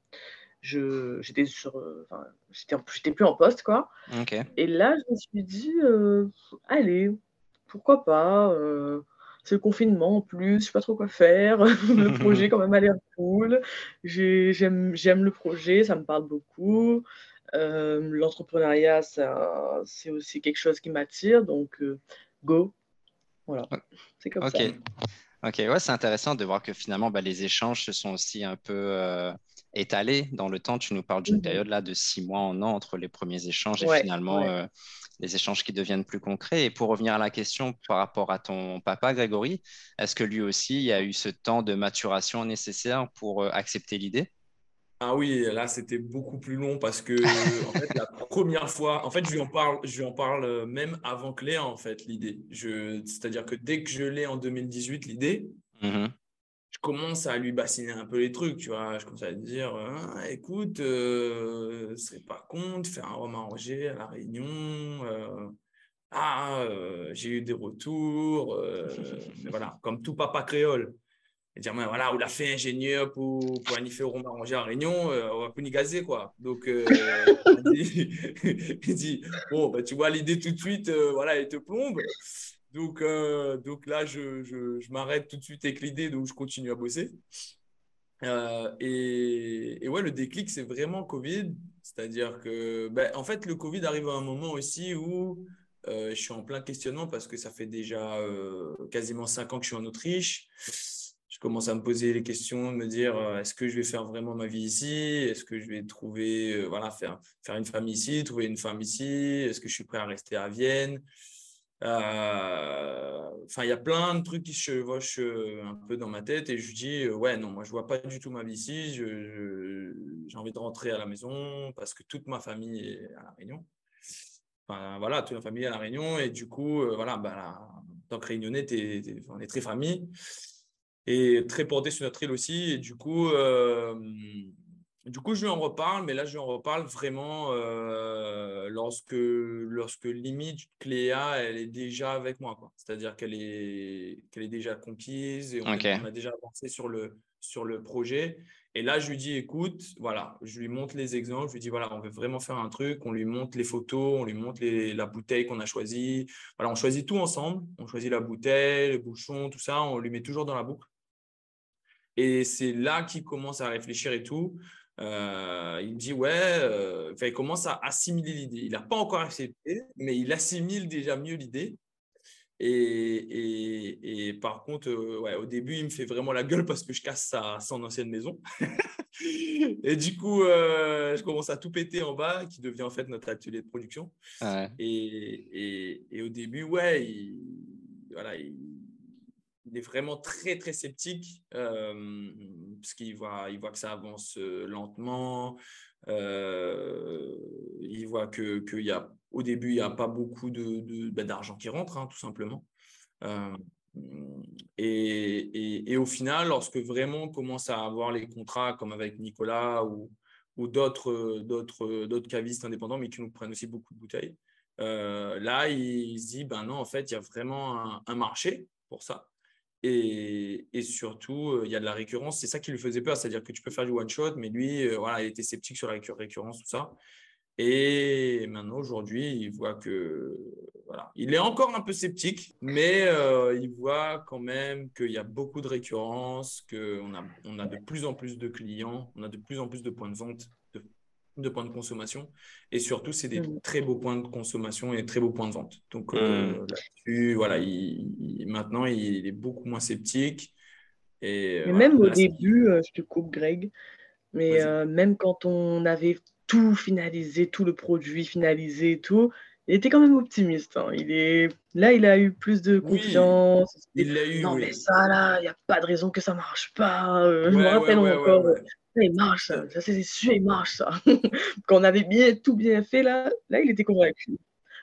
Je, j'étais sur. Enfin, j'étais, j'étais plus en poste, quoi. Et là, je me suis dit, allez, pourquoi pas c'est le confinement en plus, je sais pas trop quoi faire. *laughs* le *laughs* projet, quand même, a l'air cool. j'aime, j'aime le projet, ça me parle beaucoup. Euh, l'entrepreneuriat, c'est aussi quelque chose qui m'attire, donc euh, go. Voilà, c'est comme ça. Ok, ouais, c'est intéressant de voir que finalement, bah, les échanges se sont aussi un peu euh, étalés dans le temps. Tu nous parles d'une mhm. période là de six mois, en an entre les premiers échanges et finalement les échanges qui deviennent plus concrets. Et pour revenir à la question par rapport à ton papa, Grégory, est-ce que lui aussi, il y a eu ce temps de maturation nécessaire pour accepter l'idée? Ah oui, là, c'était beaucoup plus long parce que, en fait, la *laughs* première fois, en fait, je lui en parle, je lui en parle euh, même avant que Léa, en fait, l'idée. C'est-à-dire que dès que je l'ai en 2018, l'idée, mmh je commence à lui bassiner un peu les trucs, tu vois. Je commence à lui dire, ah, écoute, euh, ce serait pas con de faire un roman arrangé à La Réunion. Euh, ah, j'ai eu des retours. voilà, comme tout papa créole dire, voilà, ou l'a fait ingénieur pour, pour faire au Roma Ranger en Réunion, euh, on va plus ni gazer, quoi. Donc, euh, *laughs* *laughs* il, dit, bon, bah, tu vois l'idée tout de suite, euh, voilà, elle te plombe. Donc, donc là, je, je, je m'arrête tout de suite avec l'idée, donc je continue à bosser. et, et, ouais, le déclic, c'est vraiment Covid. C'est-à-dire que, ben, en fait, le Covid arrive à un moment aussi où je suis en plein questionnement parce que ça fait déjà quasiment cinq ans que je suis en Autriche commence à me poser les questions, me dire euh, est-ce que je vais faire vraiment ma vie ici? Est-ce que je vais trouver, euh, voilà, faire, faire une famille ici, trouver une femme ici? Est-ce que je suis prêt à rester à Vienne? Euh, Enfin, il y a plein de trucs qui se chevauchent un peu dans ma tête et je dis ouais, non, moi je vois pas du tout ma vie ici. J'ai envie de rentrer à la maison parce que toute ma famille est à La Réunion. Enfin, voilà, toute ma famille est à La Réunion et du coup, voilà, bah, en tant que Réunionnais, on est très famille et très porté sur notre île aussi. Et du coup, euh, du coup, je lui en reparle, mais là, je lui en reparle vraiment euh, lorsque, lorsque limite Cléa, elle est déjà avec moi. C'est-à-dire qu'elle est, qu'elle est déjà conquise et on, a déjà avancé sur le, sur le projet. Et là, je lui dis, écoute, voilà, je lui montre les exemples, je lui dis, voilà, on veut vraiment faire un truc, on lui montre les photos, on lui montre la bouteille qu'on a choisie. Voilà, on choisit tout ensemble, on choisit la bouteille, le bouchon, tout ça, on lui met toujours dans la boucle. Et c'est là qu'il commence à réfléchir et tout. Euh, il me dit ouais, euh, il commence à assimiler l'idée. Il n'a pas encore accepté, mais il assimile déjà mieux l'idée. Et, et, par contre, euh, ouais, au début, il me fait vraiment la gueule parce que je casse sa, son ancienne maison. *laughs* et du coup, je commence à tout péter en bas, qui devient en fait notre atelier de production. Et, et, au début, ouais, il, voilà, il, il est vraiment très, très sceptique. Euh, parce qu'il voit, il voit que ça avance lentement. il voit que, que y a, au début, il n'y a pas beaucoup de, bah, d'argent qui rentre, hein, tout simplement. Et, et, au final, lorsque vraiment on commence à avoir les contrats comme avec Nicolas ou, ou d'autres, cavistes indépendants, mais qui nous prennent aussi beaucoup de bouteilles, euh, là, il se dit, ben non, en fait, il y a vraiment un, marché pour ça. Et, surtout, euh, il y a de la récurrence. C'est ça qui lui faisait peur, c'est-à-dire que tu peux faire du one-shot, mais lui, euh, voilà, il était sceptique sur la récurrence, tout ça. Et maintenant, aujourd'hui, il voit que voilà, il est encore un peu sceptique, mais euh, il voit quand même qu'il y a beaucoup de récurrence, qu'on a, on a de plus en plus de clients, on a de plus en plus de points de vente, de, points de consommation. Et surtout, c'est des mm. très beaux points de consommation et très beaux points de vente. Donc euh, mm. voilà, il, maintenant, il est beaucoup moins sceptique. Et, même au début, euh, je te coupe, Greg, mais même quand on avait tout finalisé, tout le produit finalisé, tout, il était quand même optimiste. Hein. Il est... Là, il a eu plus de confiance. il l'a eu. Non, mais ça, là, il n'y a pas de raison que ça ne marche pas. Euh, je me rappelle encore. Il marche, ça, c'est marche, ça. Quand on avait bien, tout bien fait, là, là, il était convaincu.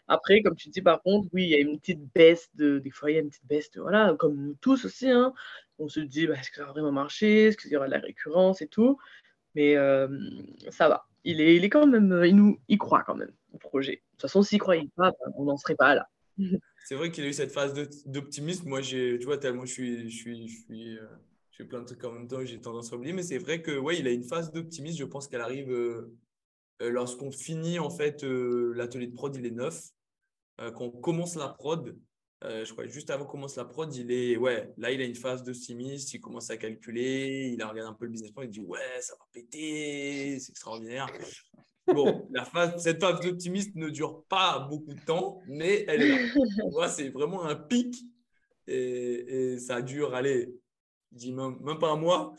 Après, comme tu dis, par contre, oui, il y a une petite baisse de. Des fois, il y a une petite baisse. Voilà, comme nous tous aussi. Hein. On se dit, bah, est-ce que ça va vraiment marcher? Est-ce qu'il y aura de la récurrence et tout? Mais euh, ça va il est, il est quand même, il, nous, il croit quand même au projet. De toute façon, s'il croyait pas, ben, on n'en serait pas là. C'est vrai qu'il a eu cette phase d'optimisme. Moi, tu vois, tellement je suis, je suis, je suis, euh, fais plein de trucs en même temps, j'ai tendance à oublier. Mais c'est vrai que, ouais, il a une phase d'optimisme. Je pense qu'elle arrive euh, lorsqu'on finit en fait l'atelier de prod, il est neuf. qu'on commence la prod, euh, je crois juste avant qu'on commence la prod, il est ouais, là il a une phase d'optimisme, il commence à calculer, il regarde un peu le business plan, il dit ouais, ça va péter, c'est extraordinaire. Bon, la phase, cette phase d'optimisme ne dure pas beaucoup de temps, mais elle est là. *laughs* c'est vraiment un pic et, et, ça dure, allez, dis même, même pas un mois.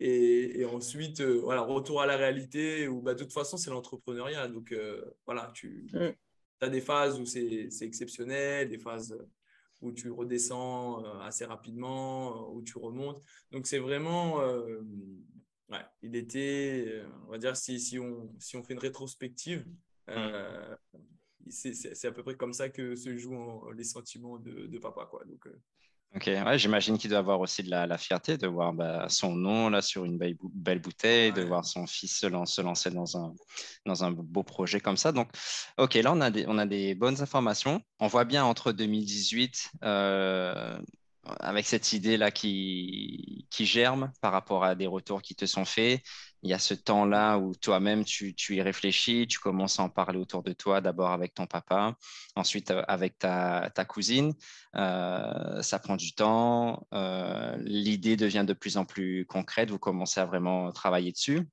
Et, et ensuite, euh, voilà, retour à la réalité où bah, de toute façon, c'est l'entrepreneuriat. Donc euh, voilà, tu mm. as des phases où c'est exceptionnel, des phases où tu redescends euh, assez rapidement, où tu remontes. Donc c'est vraiment, euh, ouais, il était, on va dire, si, si, on, si on fait une rétrospective, c'est à peu près comme ça que se jouent les sentiments de, de papa. Quoi. Donc, Ok, ouais, j'imagine qu'il doit avoir aussi de la, fierté de voir bah, son nom là sur une belle, belle bouteille, de voir son fils se, lancer dans un, dans un beau projet comme ça. Donc, ok, là on a des, on a des bonnes informations. On voit bien entre 2018 euh, avec cette idée là qui, qui germe par rapport à des retours qui te sont faits il y a ce temps-là où toi-même, tu, y réfléchis, tu commences à en parler autour de toi, d'abord avec ton papa, ensuite euh, avec ta, cousine. Euh, ça prend du temps, euh, l'idée devient de plus en plus concrète, vous commencez à vraiment travailler dessus.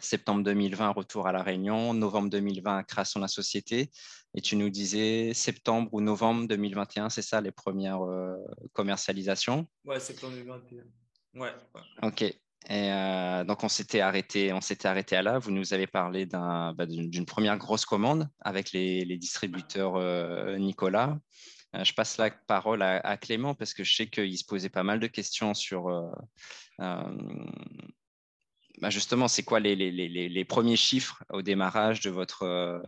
Septembre 2020, retour à La Réunion. Novembre 2020, création de la société. Et tu nous disais septembre ou novembre 2021, c'est ça les premières commercialisations? Ouais, septembre 2021. Ouais, ouais. Ok. Et euh, donc, on s'était arrêté, on s'était arrêté à là. Vous nous avez parlé bah, d'une première grosse commande avec les, distributeurs euh, Nicolas. Euh, je passe la parole à, Clément parce que je sais qu'il se posait pas mal de questions sur bah, justement, c'est quoi les, premiers chiffres au démarrage de votre,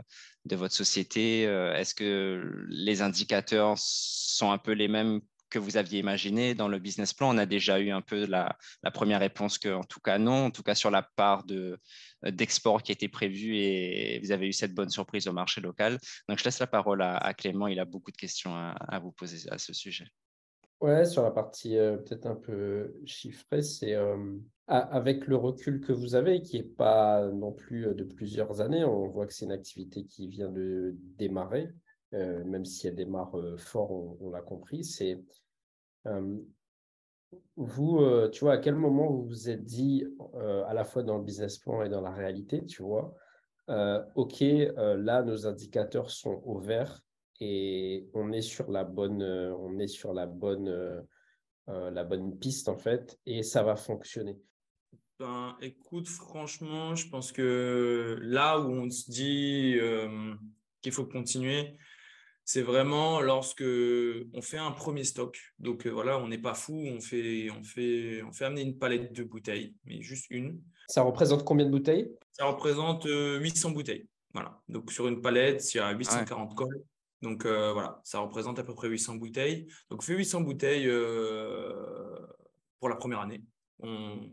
votre société Est-ce que les indicateurs sont un peu les mêmes que vous aviez imaginé dans le business plan? On a déjà eu un peu la, première réponse que, en tout cas, non, en tout cas sur la part de, d'export qui était prévue et vous avez eu cette bonne surprise au marché local. Donc, je laisse la parole à, Clément. Il a beaucoup de questions à, vous poser à ce sujet. Ouais, sur la partie euh, peut-être un peu chiffrée, c'est euh, avec le recul que vous avez, qui n'est pas non plus euh, de plusieurs années, on voit que c'est une activité qui vient de démarrer. Même si elle démarre fort, on, l'a compris, c'est vous, tu vois, à quel moment vous vous êtes dit, à la fois dans le business plan et dans la réalité, tu vois, OK, là, nos indicateurs sont au vert et on est sur la bonne, on est sur la bonne, la bonne piste, en fait, et ça va fonctionner. Ben, écoute, franchement, je pense que là où on se dit qu'il faut continuer, c'est vraiment lorsque on fait un premier stock. Donc euh, voilà, on n'est pas fou, on fait, on, fait, on fait amener une palette de bouteilles, mais juste une. Ça représente combien de bouteilles? Ça représente 800 bouteilles. Voilà. Donc sur une palette, il y a 840 cols. Donc voilà, ça représente à peu près 800 bouteilles. Donc on fait 800 bouteilles pour la première année. On,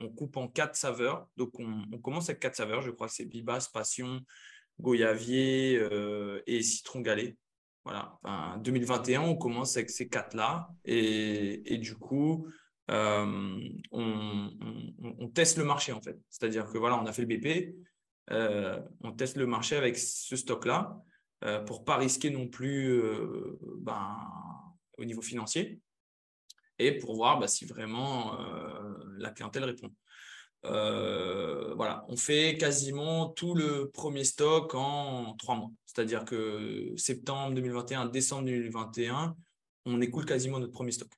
on coupe en quatre saveurs. Donc, on, commence avec quatre saveurs. Je crois que c'est Bibas, Passion, Goyavier euh, et Citron Galé. Voilà. En 2021, on commence avec ces quatre-là. Et, du coup, euh, on, teste le marché, en fait. C'est-à-dire que voilà, on a fait le BP. Euh, on teste le marché avec ce stock-là pour pas risquer non plus ben, au niveau financier et pour voir bah, si vraiment euh, la clientèle répond. Euh, voilà, on fait quasiment tout le premier stock en trois mois. C'est-à-dire que septembre 2021, décembre 2021, on écoule quasiment notre premier stock.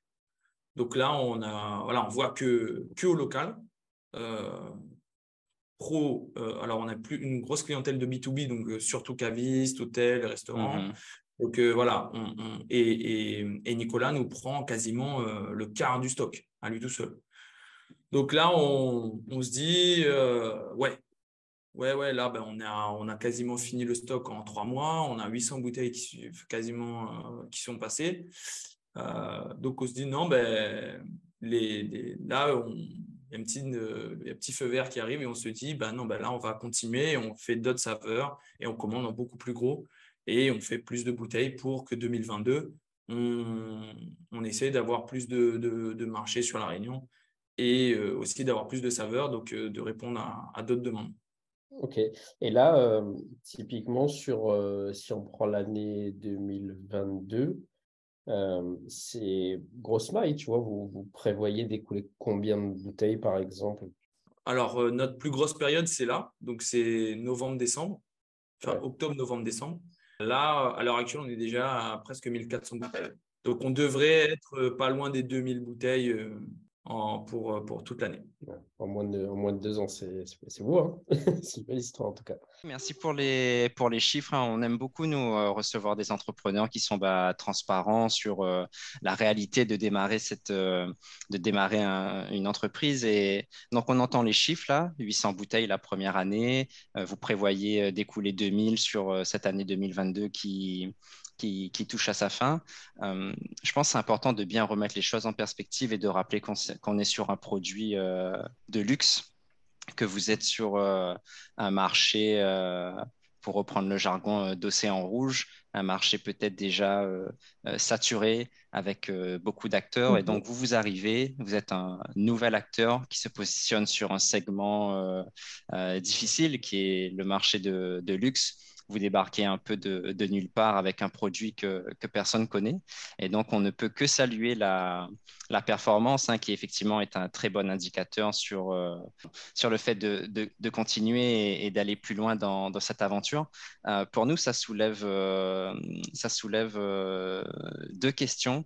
Donc là, on a, voit que, que au local. Euh, pro, alors on a plus une grosse clientèle de B2B, donc surtout cavistes, hôtels, restaurants. Mmh donc euh, voilà, et, Nicolas nous prend quasiment euh, le quart du stock à lui tout seul. Donc là, on, se dit, euh, ouais, ouais, ouais, là, ben, on, a, on a quasiment fini le stock en trois mois. On a 800 bouteilles qui, quasiment qui sont passées. donc on se dit, non, ben, les, là, y a un petit, petit feu vert qui arrive et on se dit, ben non, ben là, on va continuer, on fait d'autres saveurs et on commande en beaucoup plus gros et on fait plus de bouteilles pour que 2022, on, on essaie d'avoir plus de, de, marché sur la Réunion et euh, aussi d'avoir plus de saveurs, donc euh, de répondre à, d'autres demandes. Ok. Et là, euh, typiquement, sur, si on prend l'année 2022, c'est grosse maille, tu vois, vous, vous prévoyez d'écouler combien de bouteilles, par exemple? Alors, notre plus grosse période, c'est là, donc c'est novembre-décembre, enfin octobre, novembre, décembre. Là, à l'heure actuelle, on est déjà à presque 1400 bouteilles. Donc, on devrait être pas loin des 2000 bouteilles euh, pour, euh, pour toute l'année. En, moins de, en moins de deux ans, c'est beau. Hein *laughs* c'est une belle histoire en tout cas. Merci pour les, pour les chiffres. Hein. On aime beaucoup, nous, euh, recevoir des entrepreneurs qui sont bah, transparents sur la réalité de démarrer, cette, de démarrer une entreprise. Et donc, on entend les chiffres là 800 bouteilles la première année. vous prévoyez d'écouler 2000 sur cette année 2022 qui qui, touche à sa fin. Euh, je pense que c'est important de bien remettre les choses en perspective et de rappeler qu'on est sur un produit euh, de luxe, que vous êtes sur euh, un marché, pour reprendre le jargon d'océan rouge, un marché peut-être déjà saturé avec beaucoup d'acteurs. Et mhm. donc, vous, vous arrivez, vous êtes un nouvel acteur qui se positionne sur un segment difficile qui est le marché de, de luxe vous débarquez un peu de, nulle part avec un produit que, personne connaît. Et donc, on ne peut que saluer la, performance, hein, qui effectivement est un très bon indicateur sur, euh, sur le fait de, continuer et, d'aller plus loin dans, cette aventure. Euh, pour nous, ça soulève, euh, ça soulève deux questions.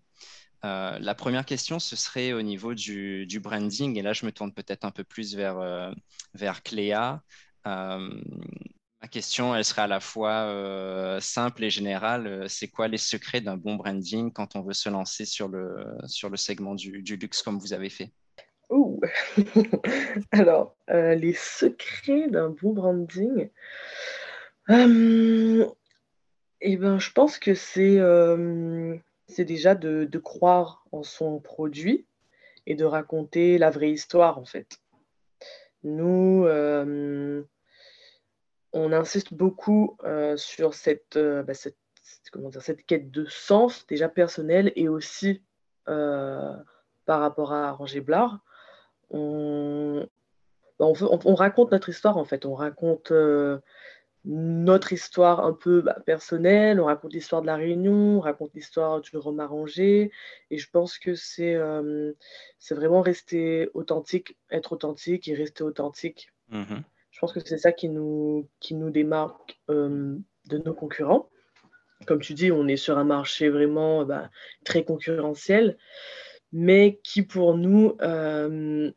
la première question, ce serait au niveau du, du, branding. Et là, je me tourne peut-être un peu plus vers, vers Cléa. Ma question, elle serait à la fois euh, simple et générale. Euh, c'est quoi les secrets d'un bon branding quand on veut se lancer sur le, segment du, luxe comme vous avez fait? Ouh. *laughs* Alors, euh, les secrets d'un bon branding, eh ben, je pense que c'est c'est déjà de, de, croire en son produit et de raconter la vraie histoire, en fait. Nous, on insiste beaucoup euh, sur euh, bah, cette, comment dire, cette quête de sens, déjà personnel, et aussi euh, par rapport à Roger Blard. On, bah, on, raconte notre histoire, en fait. On raconte notre histoire un peu bah, personnelle, on raconte l'histoire de la Réunion, on raconte l'histoire du Romarangé. Et je pense que c'est vraiment rester authentique, être authentique et rester authentique. Mmh je pense que c'est ça qui nous, qui nous démarque euh, de nos concurrents. Comme tu dis, on est sur un marché vraiment bah, très concurrentiel, mais qui pour nous euh,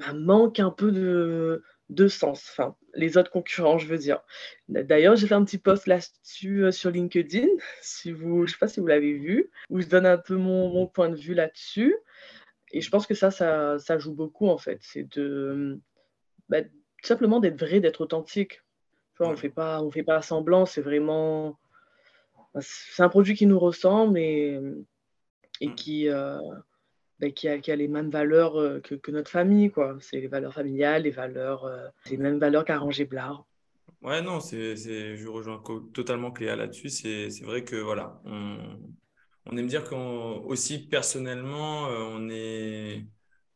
bah, manque un peu de, de sens. Enfin, les autres concurrents, je veux dire. D'ailleurs, j'ai fait un petit post là-dessus euh, sur LinkedIn, si vous, je ne sais pas si vous l'avez vu, où je donne un peu mon, point de vue là-dessus. Et je pense que ça, ça, joue beaucoup en fait. C'est de bah, tout simplement d'être vrai, d'être authentique. on ne fait pas, on fait pas semblant. C'est vraiment, bah, c'est un produit qui nous ressemble et, et mm. qui, euh, bah, qui, a, qui, a, les mêmes valeurs euh, que, que notre famille. quoi. C'est les valeurs familiales, les valeurs, euh, les mêmes valeurs qu'Arrangé Blard. Ouais, non, c'est, je rejoins totalement Cléa là-dessus. C'est, vrai que voilà, on, on aime dire qu'aussi personnellement, on est,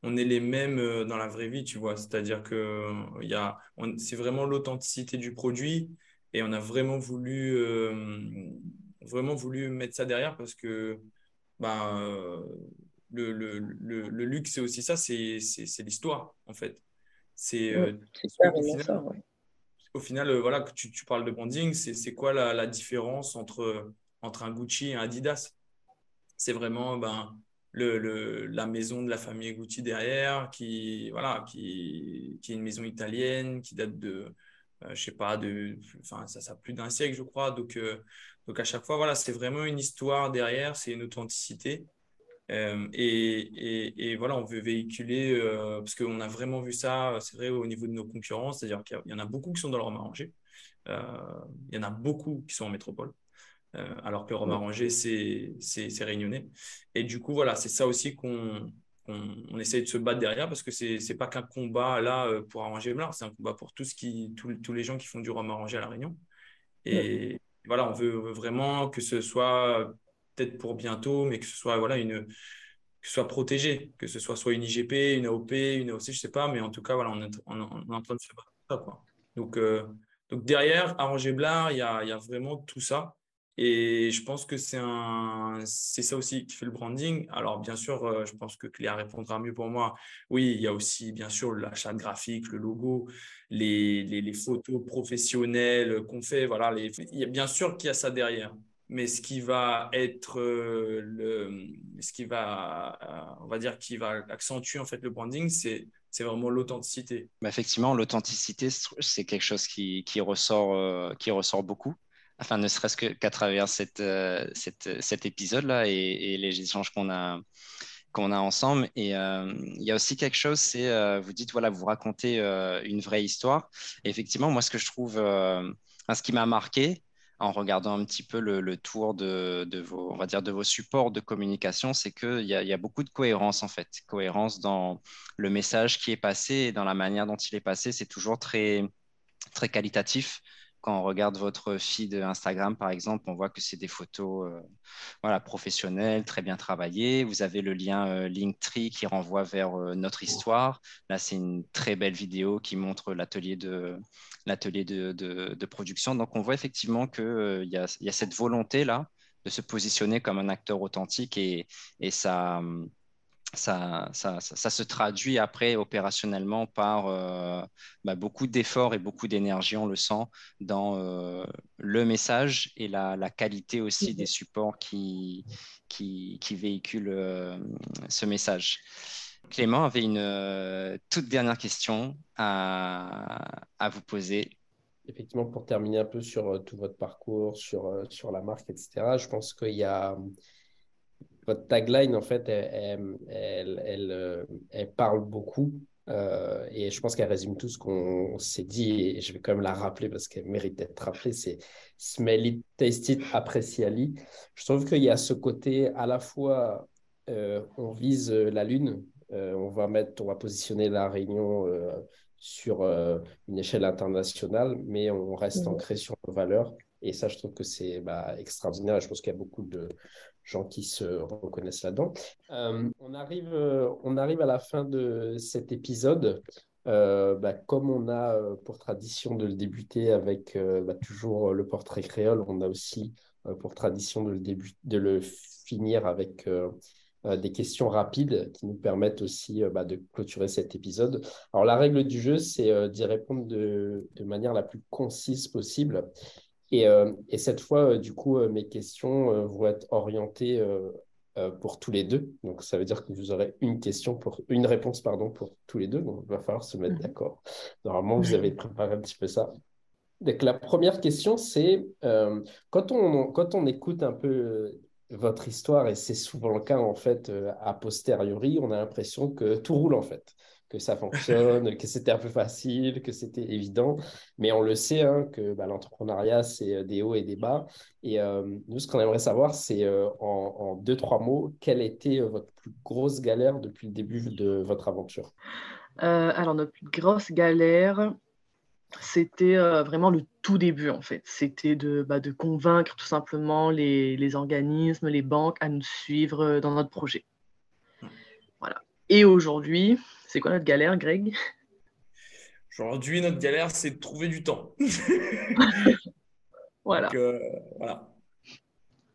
on est les mêmes dans la vraie vie, tu vois. C'est-à-dire que il y a, c'est vraiment l'authenticité du produit et on a vraiment voulu, vraiment voulu mettre ça derrière parce que bah, le, le, le, luxe, c'est aussi ça, c'est l'histoire, en fait. C'est euh, au final, au final euh, voilà, que tu, tu, parles de branding, c'est quoi la, la, différence entre, entre un Gucci et un Adidas? C'est vraiment ben, le, la maison de la famille Gucci derrière, qui, voilà, qui, qui est une maison italienne, qui date de, euh, je sais pas, de, enfin, ça, ça a plus d'un siècle, je crois. Donc, donc à chaque fois, voilà, c'est vraiment une histoire derrière, c'est une authenticité. Euh, et, et, voilà, on veut véhiculer, euh, parce qu'on a vraiment vu ça, c'est vrai, au niveau de nos concurrents, c'est-à-dire qu'il y en a beaucoup qui sont dans le arrangé, euh, il y en a beaucoup qui sont en métropole, alors que le Rome arrangé, c'est réunionnais. Et du coup, voilà, c'est ça aussi qu'on on, essaye de se battre derrière, parce que c'est n'est pas qu'un combat là pour arranger Blar, c'est un combat pour tout ce qui, tous les gens qui font du Rome arrangé à La Réunion. Et voilà, on veut vraiment que ce soit peut-être pour bientôt, mais que ce soit voilà une que ce soit protégé, que ce soit soit une IGP, une AOP, une AOC, je sais pas, mais en tout cas voilà, on est, on, est en train de se battre ça quoi. Donc euh, donc derrière Arranger Blard, il y a, y a vraiment tout ça. Et je pense que c'est ça aussi qui fait le branding. Alors bien sûr, euh, je pense que Cléa répondra mieux pour moi. Oui, il y a aussi bien sûr l'achat de graphique, le logo, les, photos professionnelles qu'on fait. Voilà, il y a bien sûr qu'il y a ça derrière mais ce qui va être euh, ce qui va, euh, on va dire, qui va accentuer en fait le branding, c'est vraiment l'authenticité. Bah, effectivement, l'authenticité, c'est quelque chose qui, ressort, qui ressort beaucoup. Enfin, ne serait-ce qu'à travers cette, cette, cet épisode-là et, les échanges qu'on a, qu'on a ensemble. Et il y a aussi quelque chose, c'est, vous dites, voilà, vous racontez une vraie histoire. Effectivement, moi, ce que je trouve, ce qui m'a marqué, en regardant un petit peu le, tour de, vos, on va dire, de vos supports de communication, c'est qu'il y, y, a beaucoup de cohérence en fait. Cohérence dans le message qui est passé et dans la manière dont il est passé. C'est toujours très, très qualitatif quand on regarde votre feed Instagram, par exemple, on voit que c'est des photos euh, voilà, professionnelles, très bien travaillées. Vous avez le lien euh, Linktree qui renvoie vers euh, notre histoire. Là, c'est une très belle vidéo qui montre l'atelier de, de, de, production. Donc, on voit effectivement qu'il y, a, y a cette volonté-là de se positionner comme un acteur authentique et, et ça ça, ça, ça, se traduit après opérationnellement par euh, bah, beaucoup d'efforts et beaucoup d'énergie, on le sent, dans euh, le message et la, la, qualité aussi des supports qui, qui, qui véhiculent euh, ce message. Clément avait une toute dernière question à, à, vous poser. Effectivement, pour terminer un peu sur tout votre parcours, sur, sur la marque, etc., je pense qu'il y a votre tagline, en fait, elle, elle, euh, elle, parle beaucoup. Euh, et je pense qu'elle résume tout ce qu'on s'est dit. Et je vais quand même la rappeler parce qu'elle mérite d'être rappelée. C'est Smell it, taste it, appreciali. Je trouve qu'il y a ce côté à la fois, euh, on vise la Lune. on va mettre, on va positionner la Réunion sur une échelle internationale, mais on reste mmh. ancré sur nos valeurs. Et ça, je trouve que c'est bah, extraordinaire. Je pense qu'il y a beaucoup de, gens qui se reconnaissent là-dedans. Euh, on, arrive, euh, on arrive à la fin de cet épisode. Euh, bah, comme on a pour tradition de le débuter avec bah, toujours le portrait créole, on a aussi pour tradition de le, de le finir avec des questions rapides qui nous permettent aussi bah, de clôturer cet épisode. Alors la règle du jeu, c'est d'y répondre de, manière la plus concise possible. Et, euh, et cette fois, euh, du coup, euh, mes questions vont être orientées pour tous les deux. Donc, ça veut dire que vous aurez une question pour une réponse pardon, pour tous les deux. Donc, il va falloir se mettre mhm. d'accord. Normalement, vous avez préparé un petit peu ça. Donc, la première question, c'est euh, quand, on, quand on écoute un peu euh, votre histoire, et c'est souvent le cas en fait a posteriori, on a l'impression que tout roule en fait que ça fonctionne, que c'était un peu facile, que c'était évident. Mais on le sait, hein, que bah, l'entrepreneuriat, c'est euh, des hauts et des bas. Et euh, nous, ce qu'on aimerait savoir, c'est euh, en, deux, trois mots, quelle était votre plus grosse galère depuis le début de votre aventure? Alors, notre plus grosse galère, c'était vraiment le tout début, en fait. C'était de, bah, de convaincre tout simplement les, les organismes, les banques à nous suivre dans notre projet. Voilà. Et aujourd'hui, c'est quoi notre galère, Greg? Aujourd'hui, notre galère, c'est de trouver du temps. *laughs* voilà. Euh, voilà.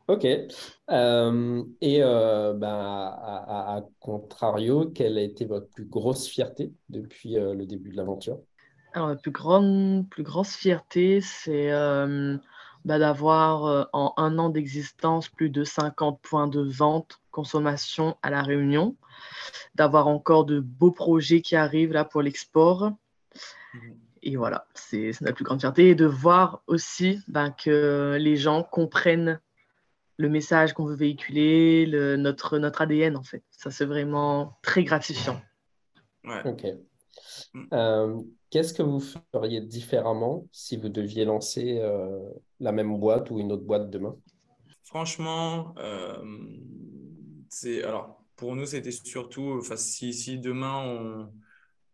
Ok. Euh, et euh, ben, à, contrario, quelle a été votre plus grosse fierté depuis le début de l'aventure? Alors, la plus, grande, plus grosse fierté, c'est bah, d'avoir en un an d'existence plus de 50 points de vente consommation à La Réunion d'avoir encore de beaux projets qui arrivent là pour l'export. Mhm. Et voilà, c'est notre plus grande fierté. Et de voir aussi ben, que les gens comprennent le message qu'on veut véhiculer, le, notre, notre ADN en fait. Ça, c'est vraiment très gratifiant. Ok. Mm. Euh, qu'est-ce que vous feriez différemment si vous deviez lancer euh, la même boîte ou une autre boîte demain? Franchement, euh, c'est alors pour nous, c'était surtout, enfin, si, si demain on,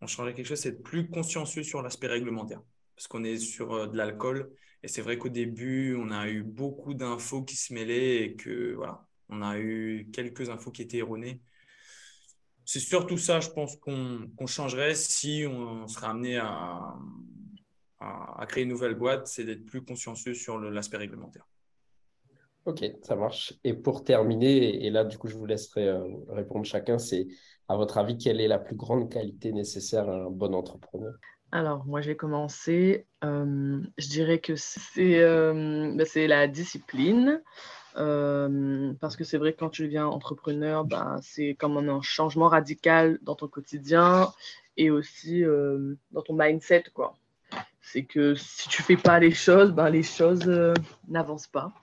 on, changeait quelque chose, c'est être plus consciencieux sur l'aspect réglementaire. Parce qu'on est sur euh, de l'alcool. Et c'est vrai qu'au début, on a eu beaucoup d'infos qui se mêlaient et que, voilà, on a eu quelques infos qui étaient erronées. C'est surtout ça, je pense, qu'on changerait si on, serait amené à, à, à, créer une nouvelle boîte, c'est d'être plus consciencieux sur l'aspect réglementaire. Ok, ça marche. Et pour terminer, et là, du coup, je vous laisserai euh, répondre chacun, c'est à votre avis, quelle est la plus grande qualité nécessaire à un bon entrepreneur? Alors, moi, je vais commencer. Euh, je dirais que c'est euh, bah, la discipline. parce que c'est vrai que quand tu deviens entrepreneur, bah, c'est comme un changement radical dans ton quotidien et aussi dans ton mindset. quoi. C'est que si tu fais pas les choses, bah, les choses n'avancent pas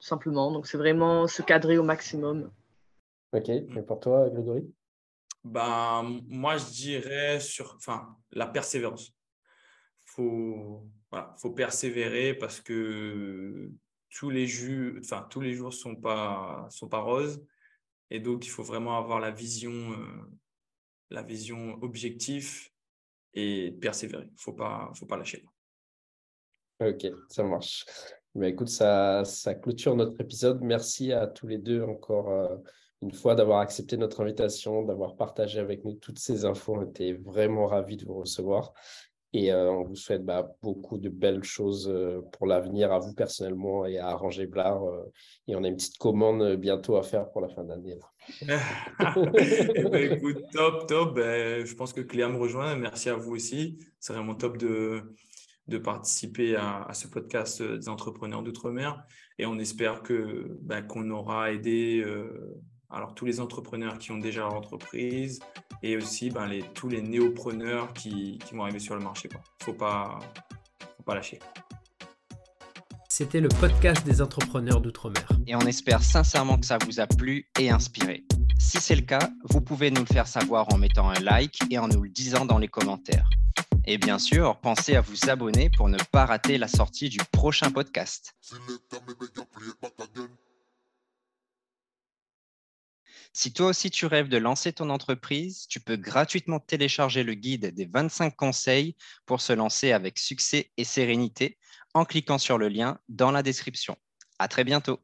tout simplement. Donc, c'est vraiment se cadrer au maximum. Ok, et pour toi, Grégory? Bah, Moi, je dirais sur enfin, la persévérance. Il faut, voilà, faut persévérer parce que tous les, jus, enfin, tous les jours ne sont pas, sont pas roses. Et donc, il faut vraiment avoir la vision, euh, la vision objective et persévérer. Faut pas, faut pas lâcher. Ok, ça marche. Bah, écoute, ça, ça clôture notre épisode. Merci à tous les deux encore euh, une fois d'avoir accepté notre invitation, d'avoir partagé avec nous toutes ces infos. On était vraiment ravis de vous recevoir. Et euh, on vous souhaite bah, beaucoup de belles choses euh, pour l'avenir, à vous personnellement et à Arranger Blard. et on a une petite commande bientôt à faire pour la fin d'année. *laughs* Eh ben, *laughs* écoute, top, top. Ben, je pense que Cléa me rejoint. Merci à vous aussi. C'est vraiment top de, de participer à, ce podcast des entrepreneurs d'outre-mer. Et on espère que bah, qu'on aura aidé euh, alors tous les entrepreneurs qui ont déjà leur entreprise et aussi les, tous les néopreneurs qui, qui, vont arriver sur le marché. Il ne faut pas, faut pas lâcher. C'était le podcast des entrepreneurs d'outre-mer. Et on espère sincèrement que ça vous a plu et inspiré. Si c'est le cas, vous pouvez nous le faire savoir en mettant un like et en nous le disant dans les commentaires. Et bien sûr, pensez à vous abonner pour ne pas rater la sortie du prochain podcast. Si toi aussi tu rêves de lancer ton entreprise, tu peux gratuitement télécharger le guide des 25 conseils pour se lancer avec succès et sérénité en cliquant sur le lien dans la description. À très bientôt.